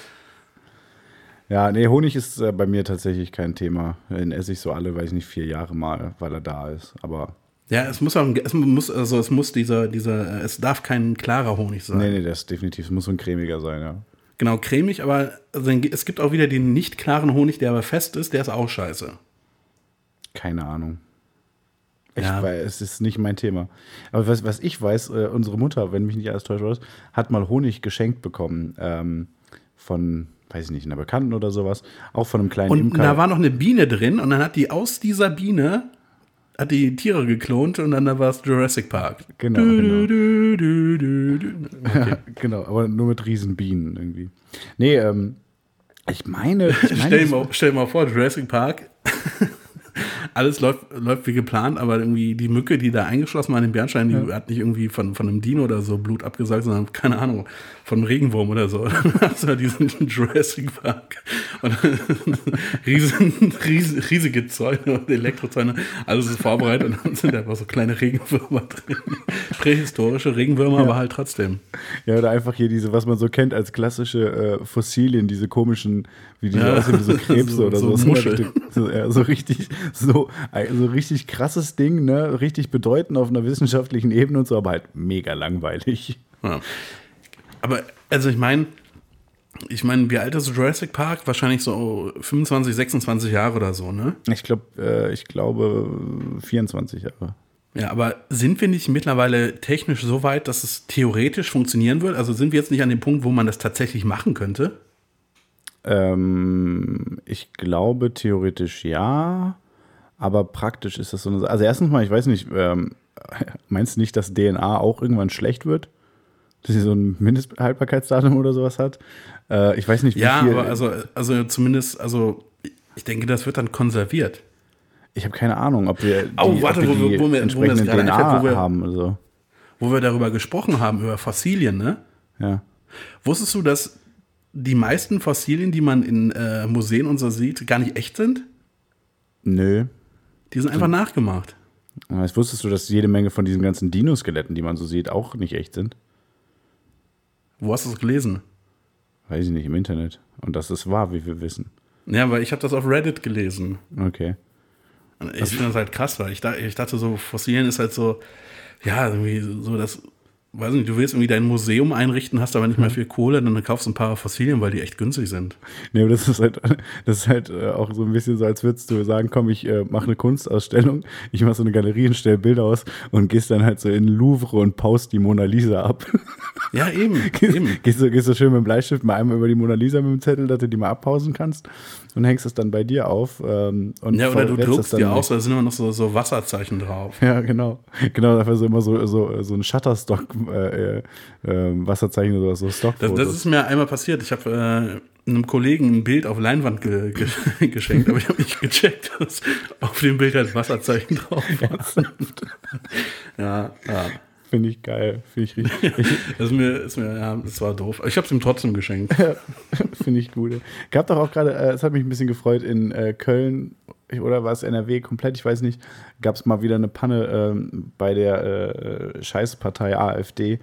Ja, nee, Honig ist äh, bei mir tatsächlich kein Thema. Den esse ich so alle, weiß ich nicht, vier Jahre mal, weil er da ist. Aber Ja, es muss auch, ein- es muss, also es muss dieser, dieser, äh, es darf kein klarer Honig sein. nee, nee, das ist definitiv, es muss so ein cremiger sein, ja. Genau, cremig, aber also es gibt auch wieder den nicht klaren Honig, der aber fest ist, der ist auch scheiße. Keine Ahnung. Ich Ja. weiß, es ist nicht mein Thema. Aber was, was ich weiß, äh, unsere Mutter, wenn mich nicht alles täuscht, hat mal Honig geschenkt bekommen ähm, von, weiß ich nicht, einer Bekannten oder sowas. Auch von einem kleinen Und Imker. da war noch eine Biene drin und dann hat die aus dieser Biene hat die Tiere geklont und dann da war es Jurassic Park. Genau, Du, genau. du, du. Okay. genau, aber nur mit Riesenbienen irgendwie. Nee, ähm, ich meine, ich meine stell, mal, stell dir mal vor, Jurassic Park. Alles läuft, läuft wie geplant, aber irgendwie die Mücke, die da eingeschlossen war in den Bernstein, die hat nicht irgendwie von, von einem Dino oder so Blut abgesagt, sondern, keine Ahnung, von einem Regenwurm oder so. Dann hast du da diesen Jurassic Park. Und riesen, riesen, riesige Zäune und Elektrozäune, alles ist vorbereitet und dann sind einfach so kleine Regenwürmer drin. Prähistorische Regenwürmer, aber halt trotzdem. Ja, oder einfach hier diese, was man so kennt als klassische äh, Fossilien, diese komischen, wie die Ja, aussehen, wie so Krebse so- oder so so. Richtig- So, ja, so richtig, so, so richtig krasses Ding, ne? Richtig bedeutend auf einer wissenschaftlichen Ebene und so, aber halt mega langweilig. Ja. Aber, also ich meine, ich meine, wie alt ist Jurassic Park? Wahrscheinlich so 25, 26 Jahre oder so, ne? Ich glaube, äh, ich glaube 24 Jahre. Ja, aber sind wir nicht mittlerweile technisch so weit, dass es theoretisch funktionieren wird? Also sind wir jetzt nicht an dem Punkt, wo man das tatsächlich machen könnte? Ähm, ich glaube theoretisch ja, aber praktisch ist das so eine Sache. Also erstens mal, ich weiß nicht, ähm, meinst du nicht, dass DNA auch irgendwann schlecht wird? Dass sie so ein Mindesthaltbarkeitsdatum oder sowas hat? Äh, ich weiß nicht, wie Ja, viel. aber also, also zumindest, also ich denke, das wird dann konserviert. ich habe keine Ahnung, ob wir die, Oh, warte, wo wir- die wo DNA wo wir- haben oder so. Wo wir darüber gesprochen haben, über Fossilien, ne? Ja. Wusstest du, dass die meisten Fossilien, die man in äh, Museen und so sieht, gar nicht echt sind? Nö. Die sind einfach nachgemacht. Aber Jetzt wusstest du, dass jede Menge von diesen ganzen Dino-Skeletten, die man so sieht, auch nicht echt sind? Wo hast du das gelesen? Weiß ich nicht, im Internet. Und das ist wahr, wie wir wissen. Ja, weil ich habe das auf Reddit gelesen. Okay. Und ich finde das halt krass, weil ich, da, ich dachte so, Fossilien ist halt so, ja, irgendwie so das, weiß nicht, du willst irgendwie dein Museum einrichten, hast aber nicht mehr viel Kohle, dann kaufst du ein paar Fossilien, weil die echt günstig sind. Nee, aber das ist halt, das ist halt äh, auch so ein bisschen so, als würdest du sagen, komm, ich äh, mache eine Kunstausstellung, ich mache so eine Galerie und stelle Bilder aus und gehst dann halt so in den Louvre und paust die Mona Lisa ab. Ja, eben, eben. gehst, du, gehst du schön mit dem Bleistift mal einmal über die Mona Lisa mit dem Zettel, dass du die mal abpausen kannst und hängst es dann bei dir auf. Ähm, und Ja, oder du druckst dir dann- aus, da sind immer noch so, so Wasserzeichen drauf. Ja, genau. Genau, dafür so immer so, so, so ein Shutterstock, äh, äh, Wasserzeichen oder so Das, Stockfotos. das ist mir einmal passiert. Ich habe äh, einem Kollegen ein Bild auf Leinwand ge ge geschenkt, aber ich habe nicht gecheckt, dass auf dem Bild halt Wasserzeichen drauf war. ja, ja. Finde ich geil. Finde ich richtig. Das ist mir, ist mir, ja, das war doof. Ich habe es ihm trotzdem geschenkt. Finde ich gut. Gab doch auch gerade, äh, es hat mich ein bisschen gefreut, in äh, Köln oder war es NRW komplett, ich weiß nicht, gab es mal wieder eine Panne ähm, bei der äh, Scheißpartei AfD,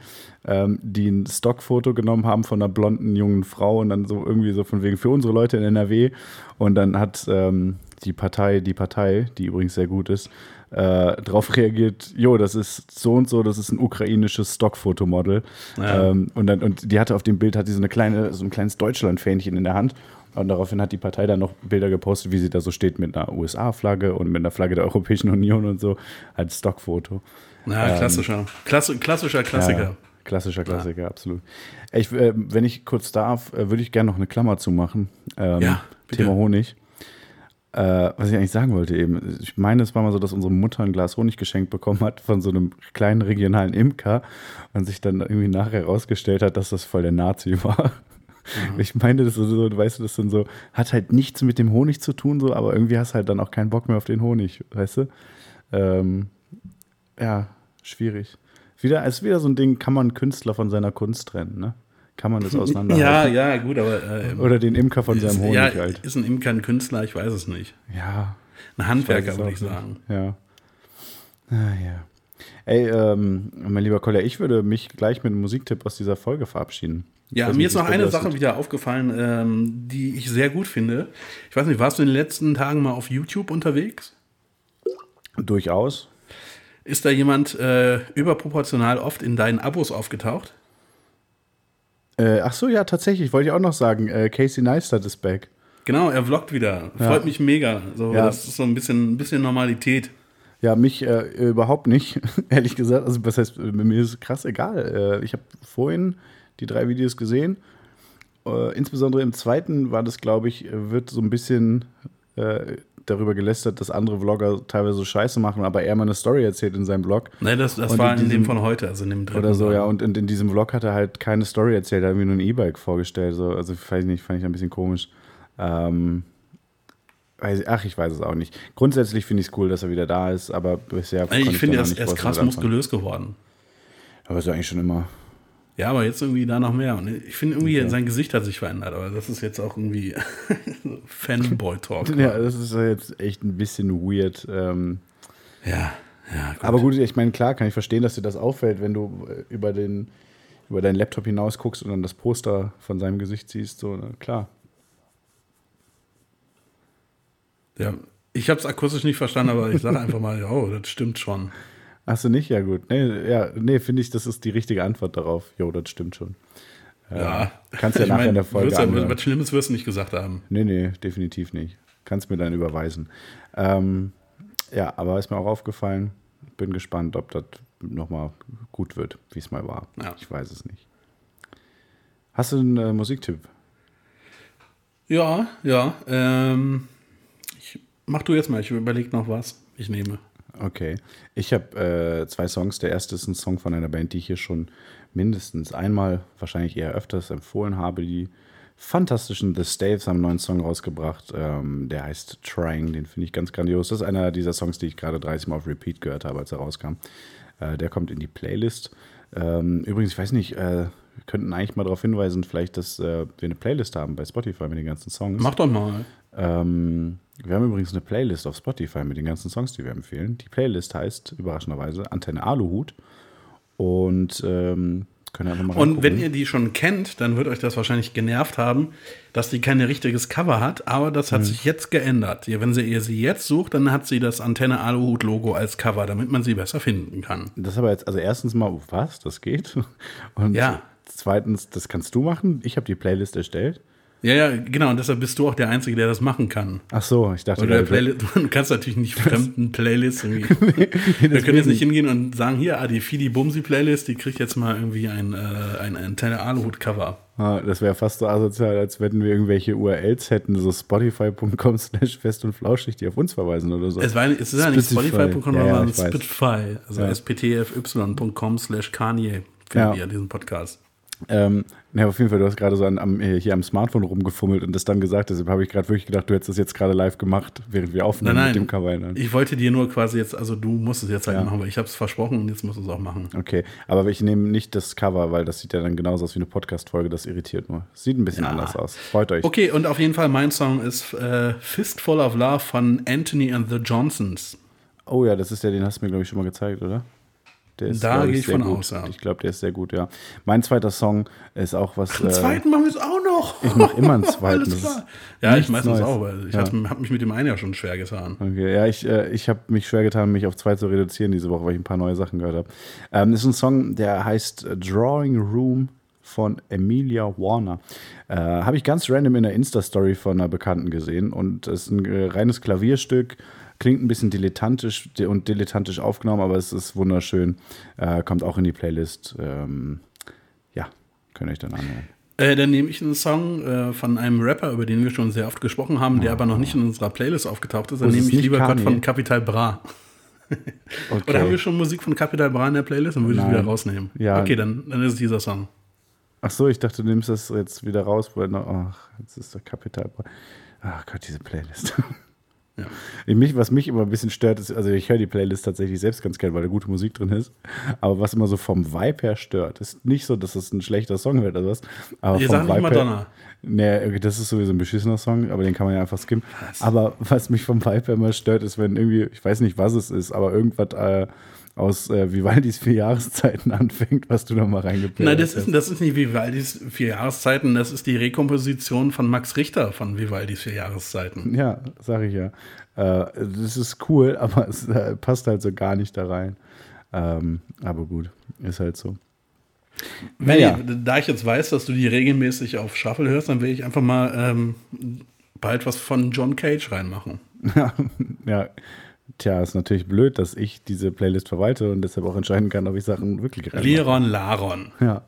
ähm, die ein Stockfoto genommen haben von einer blonden jungen Frau und dann so irgendwie so von wegen für unsere Leute in NRW und dann hat ähm, die Partei, die Partei, die übrigens sehr gut ist, äh, darauf reagiert, jo, das ist so und so, das ist ein ukrainisches Stockfotomodel. Ja. Ähm, und, dann, und die hatte auf dem Bild hat die so eine kleine, so ein kleines Deutschland-Fähnchen in der Hand. Und daraufhin hat die Partei dann noch Bilder gepostet, wie sie da so steht mit einer USA-Flagge und mit einer Flagge der Europäischen Union und so als Stockfoto. Ja, klassischer. Klasse, klassischer Klassiker. Ja, klassischer Klassiker, absolut. Ich, äh, wenn ich kurz darf, äh, würde ich gerne noch eine Klammer zumachen. Ähm, Ja, bitte. Thema Honig. Äh, was ich eigentlich sagen wollte eben, ich meine, es war mal so, dass unsere Mutter ein Glas Honig geschenkt bekommen hat von so einem kleinen regionalen Imker und sich dann irgendwie nachher herausgestellt hat, dass das voll der Nazi war. Ich meine, das ist so, weißt du, das sind so, hat halt nichts mit dem Honig zu tun, so, aber irgendwie hast du halt dann auch keinen Bock mehr auf den Honig, weißt du? Ähm, ja, schwierig. Wieder, es ist wieder so ein Ding, kann man Künstler von seiner Kunst trennen, ne? Kann man das Ja, auseinanderhalten? ja, gut, aber äh, Oder den Imker von seinem ist, Honig ja, halt. ist ein Imker ein Künstler? Ich weiß es nicht. Ja, Ein Handwerker, würde ich nicht. sagen. Ja. Ah, ja. Ey, ähm, mein lieber Kollege, ich würde mich gleich mit einem Musiktipp aus dieser Folge verabschieden. Ja, mir ist noch eine Sache wieder aufgefallen, ähm, die ich sehr gut finde. Ich weiß nicht, warst du in den letzten Tagen mal auf YouTube unterwegs? Durchaus. Ist da jemand äh, überproportional oft in deinen Abos aufgetaucht? Äh, ach so, ja, tatsächlich, wollte ich auch noch sagen. Äh, Casey Neistat ist back. Genau, er vloggt wieder. Freut mich mega. So, Ja. Das ist so ein bisschen, ein bisschen Normalität. Ja, mich äh, überhaupt nicht, ehrlich gesagt. Also, was heißt, äh, mir ist krass egal. Äh, ich habe vorhin die drei Videos gesehen. Äh, insbesondere im zweiten war das, glaube ich, wird so ein bisschen äh, darüber gelästert, dass andere Vlogger teilweise so Scheiße machen, aber er mal eine Story erzählt in seinem Vlog. Ne, das das Und war in in, dem diesem- von heute, also in dem dritten. Oder so, ja. Und in, in diesem Vlog hat er halt keine Story erzählt, er hat mir nur ein E-Bike vorgestellt. So. Also, weiß ich nicht, fand ich ein bisschen komisch. Ähm, ach, ich weiß es auch nicht. Grundsätzlich finde ich es cool, dass er wieder da ist, aber bisher. Also ich finde, er ist, er krass muskulös geworden. Aber ist ja eigentlich schon immer. Ja, aber jetzt irgendwie da noch mehr. Und ich finde irgendwie, sein Gesicht hat sich verändert. Aber das ist jetzt auch irgendwie Fanboy-Talk. Ja, das ist ja jetzt echt ein bisschen weird. Ähm, ja, ja. Gut. aber gut, ich meine, klar kann ich verstehen, dass dir das auffällt, wenn du äh, über den über deinen Laptop hinaus guckst und dann das Poster von seinem Gesicht siehst. So, ne? klar. Ja, ich habe es akustisch nicht verstanden, aber ich sage einfach mal, oh, das stimmt schon. Hast du nicht? Ja, gut. Nee, ja, nee finde ich, das ist die richtige Antwort darauf. Jo, das stimmt schon. Ja. Kannst ja Ich nachher mein, in der Folge ja. Was Schlimmes wirst du nicht gesagt haben. Nee, nee, definitiv nicht. Kannst mir dann überweisen. Ähm, ja, aber ist mir auch aufgefallen. Bin gespannt, ob das nochmal gut wird, wie es mal war. Ja. Ich weiß es nicht. Hast du einen äh, Musiktipp? Ja, ja. Ähm, ich, mach du jetzt mal, ich überlege noch was. Ich nehme. Okay. Ich habe äh, zwei Songs. Der erste ist ein Song von einer Band, die ich hier schon mindestens einmal, wahrscheinlich eher öfters empfohlen habe. Die fantastischen The Staves haben einen neuen Song rausgebracht. Ähm, der heißt Trying. Den finde ich ganz grandios. Das ist einer dieser Songs, die ich gerade 30 Mal auf Repeat gehört habe, als er rauskam. Äh, der kommt in die Playlist. Ähm, übrigens, ich weiß nicht, äh, könnten eigentlich mal darauf hinweisen, vielleicht, dass äh, wir eine Playlist haben bei Spotify mit den ganzen Songs. Mach doch mal. Ähm, wir haben übrigens eine Playlist auf Spotify mit den ganzen Songs, die wir empfehlen. Die Playlist heißt überraschenderweise Antenne Aluhut. Und ähm, können einfach mal Und wenn ihr die schon kennt, dann wird euch das wahrscheinlich genervt haben, dass die kein richtiges Cover hat, aber das Hm. hat sich jetzt geändert. Wenn sie, ihr sie jetzt sucht, dann hat sie das Antenne Aluhut Logo als Cover, damit man sie besser finden kann. Das aber jetzt, also erstens mal, was, das geht? Und Ja. zweitens, das kannst du machen. Ich habe die Playlist erstellt. Ja, ja, genau, und deshalb bist du auch der Einzige, der das machen kann. Ach so, ich dachte, Oder Playlist, du kannst natürlich nicht fremden Playlists irgendwie. Wir können jetzt nicht hingehen und sagen, hier, ah, die Fidi Bumsi Playlist, die kriegt jetzt mal irgendwie ein, äh, ein Antenne Aluhut Cover. Ah, das wäre fast so asozial, als wenn wir irgendwelche URLs hätten, so spotify.com slash fest und flauschig, die auf uns verweisen oder so. Es, war, es ist ja nicht Spotify. Spotify.com, Ja, ja, sondern weiß. Spotify. Also Ja. sptfy.com slash Kanye finden Ja. wir diesen Podcast. Ähm, ja, auf jeden Fall, du hast gerade so an, am, äh, hier am Smartphone rumgefummelt und das dann gesagt, deshalb habe ich gerade wirklich gedacht, du hättest das jetzt gerade live gemacht, während wir aufnehmen Nein, mit nein. dem Cover. Nein. Ich wollte dir nur quasi jetzt, also du musst es jetzt halt Ja. machen, weil ich habe es versprochen und jetzt musst du es auch machen. Okay, aber ich nehme nicht das Cover, weil das sieht ja dann genauso aus wie eine Podcast-Folge, das irritiert nur. Sieht ein bisschen Ja. anders aus. Freut euch. Okay, und auf jeden Fall mein Song ist äh, Fistful of Love von Anthony and the Johnsons. Oh ja, das ist der, den hast du mir, glaube ich, schon mal gezeigt, oder? Der Da glaub gehe ich sehr von gut. aus, ja. Ich glaube, der ist sehr gut, ja. Mein zweiter Song ist auch was. Den äh, zweiten machen wir es auch noch. ich mach immer einen zweiten, Alles klar. ist Ja, ich meistens Neues. auch, weil ich Ja. habe mich mit dem einen ja schon schwer getan. Okay, ja, ich, äh, ich habe mich schwer getan, mich auf zwei zu reduzieren diese Woche, weil ich ein paar neue Sachen gehört habe. Ähm, das ist ein Song, der heißt äh, Drawing Room von Emilia Warner. Äh, habe ich ganz random in der Insta-Story von einer Bekannten gesehen und es ist ein äh, reines Klavierstück. Klingt ein bisschen dilettantisch di- und dilettantisch aufgenommen, aber es ist wunderschön. Äh, kommt auch in die Playlist. Ähm, ja, könnt ihr euch dann anhören. Äh, dann nehme ich einen Song äh, von einem Rapper, über den wir schon sehr oft gesprochen haben, der aber noch nicht in unserer Playlist aufgetaucht ist. Dann Oh, nehme ich lieber Gott von Capital Bra. Oder haben wir schon Musik von Capital Bra in der Playlist? Dann würde ich es Nein. wieder rausnehmen. Ja. Okay, dann, dann ist es dieser Song. Ach so, ich dachte, du nimmst das jetzt wieder raus. Weil, ach, jetzt ist der Kapital. Ach Gott, diese Playlist. Ja. Mich, was mich immer ein bisschen stört, ist, also ich höre die Playlist tatsächlich selbst ganz gerne, weil da gute Musik drin ist. Aber was immer so vom Vibe her stört, ist nicht so, dass es ein schlechter Song wird oder was. Aber Ihr sagt nicht Madonna. Nee, das ist sowieso ein beschissener Song, aber den kann man ja einfach skippen. Aber was mich vom Vibe her immer stört, ist, wenn irgendwie, ich weiß nicht, was es ist, aber irgendwas äh, aus äh, Vivaldis vier Jahreszeiten anfängt, was du da mal reingeplant Nein, das ist, das ist nicht Vivaldis vier Jahreszeiten, das ist die Rekomposition von Max Richter von Vivaldis vier Jahreszeiten. Ja, sag ich ja. Äh, das ist cool, aber es äh, passt halt so gar nicht da rein. Ähm, aber gut, ist halt so. Wenn Naja. ich, da ich jetzt weiß, dass du die regelmäßig auf Shuffle hörst, dann will ich einfach mal ähm, bald was von John Cage reinmachen. ja, tja, ist natürlich blöd, dass ich diese Playlist verwalte und deshalb auch entscheiden kann, ob ich Sachen wirklich reinmache. Leron Laron. Ja.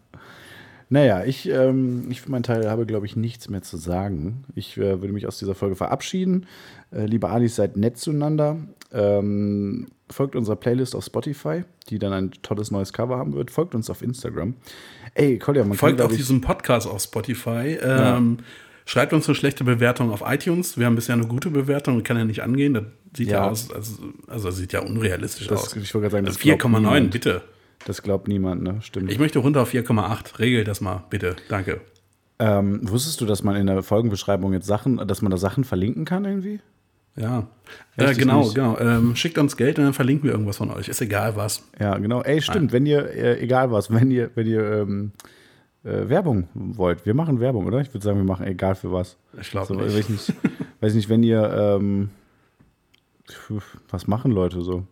Naja, ich, ähm, ich für meinen Teil habe, glaube ich, nichts mehr zu sagen. Ich äh, würde mich aus dieser Folge verabschieden. Äh, liebe Alis, seid nett zueinander. Ähm, folgt unserer Playlist auf Spotify, die dann ein tolles neues Cover haben wird. Folgt uns auf Instagram. Ey, Kolja, man Folgt kann, auch ich, diesem Podcast auf Spotify. Ähm, Schreibt uns eine schlechte Bewertung auf iTunes. Wir haben bisher eine gute Bewertung, kann ja nicht angehen. Das sieht ja, Ja. aus, also, also sieht ja unrealistisch Das- aus. ich wollte gerade sagen, das Also glaubt 4,9, niemand. bitte. Das glaubt niemand, ne? Stimmt. Ich möchte runter auf 4,8. Regel das mal, bitte. Danke. ähm, wusstest du, dass man in der Folgenbeschreibung jetzt Sachen, dass man da Sachen verlinken kann irgendwie? Ja. Äh, genau, genau. Ähm, schickt uns Geld und dann verlinken wir irgendwas von euch. Ist egal was. Ja, genau. Ey, stimmt, wenn ihr, äh, egal was, wenn ihr, wenn ihr ähm, äh, Werbung wollt, wir machen Werbung, oder? Ich würde sagen, wir machen egal für was. Ich glaube So, nicht. Weiß nicht, weiß nicht, wenn ihr, ähm, was machen Leute so?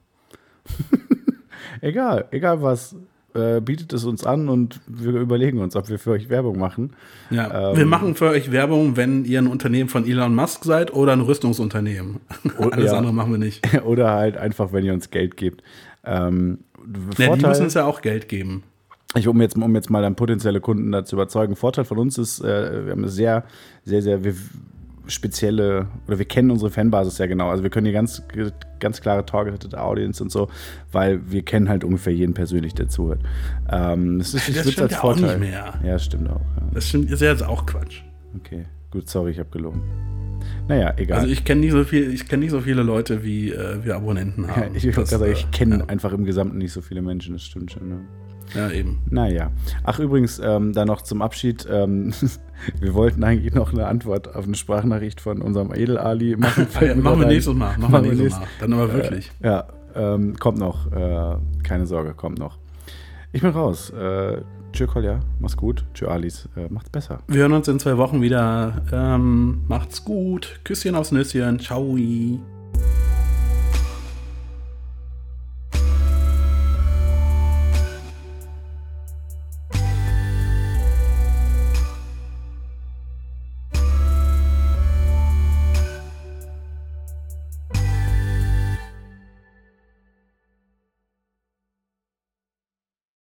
egal, egal was. Äh, bietet es uns an und wir überlegen uns, ob wir für euch Werbung machen. Ja, Ähm, wir machen für euch Werbung, wenn ihr ein Unternehmen von Elon Musk seid oder ein Rüstungsunternehmen. Oh, Alles ja. andere machen wir nicht. Oder halt einfach, wenn ihr uns Geld gebt. Ähm, Ja, die müssen uns ja auch Geld geben. Ich, um jetzt, um jetzt mal dann potenzielle Kunden dazu überzeugen, Vorteil von uns ist, äh, wir haben eine sehr, sehr, sehr spezielle, oder wir kennen unsere Fanbasis sehr genau. Also wir können hier ganz, ganz klare Targeted Audience und so, weil wir kennen halt ungefähr jeden persönlich, der zuhört. Ähm, das ist, Das ich würd's stimmt ja auch nicht mehr. Ja, stimmt auch. Ja. Das stimmt, ist ja jetzt auch Quatsch. Okay, gut, sorry, ich habe gelogen. Naja, egal. Also ich kenne nicht so viel, ich kenne nicht so viele Leute, wie äh, wir Abonnenten haben. ja, ich Das, sagen, äh, ich kenne ja. einfach im Gesamten nicht so viele Menschen, das stimmt schon. Ne? Ja, eben. Naja. Ach, übrigens, ähm, da noch zum Abschied. Ähm, wir wollten eigentlich noch eine Antwort auf eine Sprachnachricht von unserem Edel-Ali machen. Ah, ja, machen wir nächstes Mal. Machen, wir nächstes Mal. Dann aber wirklich. Äh, ja, ähm, kommt noch. Äh, keine Sorge, kommt noch. Ich bin raus. Äh, tschö, Kolja. Mach's gut. Tschö, Alis. Äh, macht's besser. Wir hören uns in zwei Wochen wieder. Ähm, macht's gut. Küsschen aufs Nüsschen. Ciao.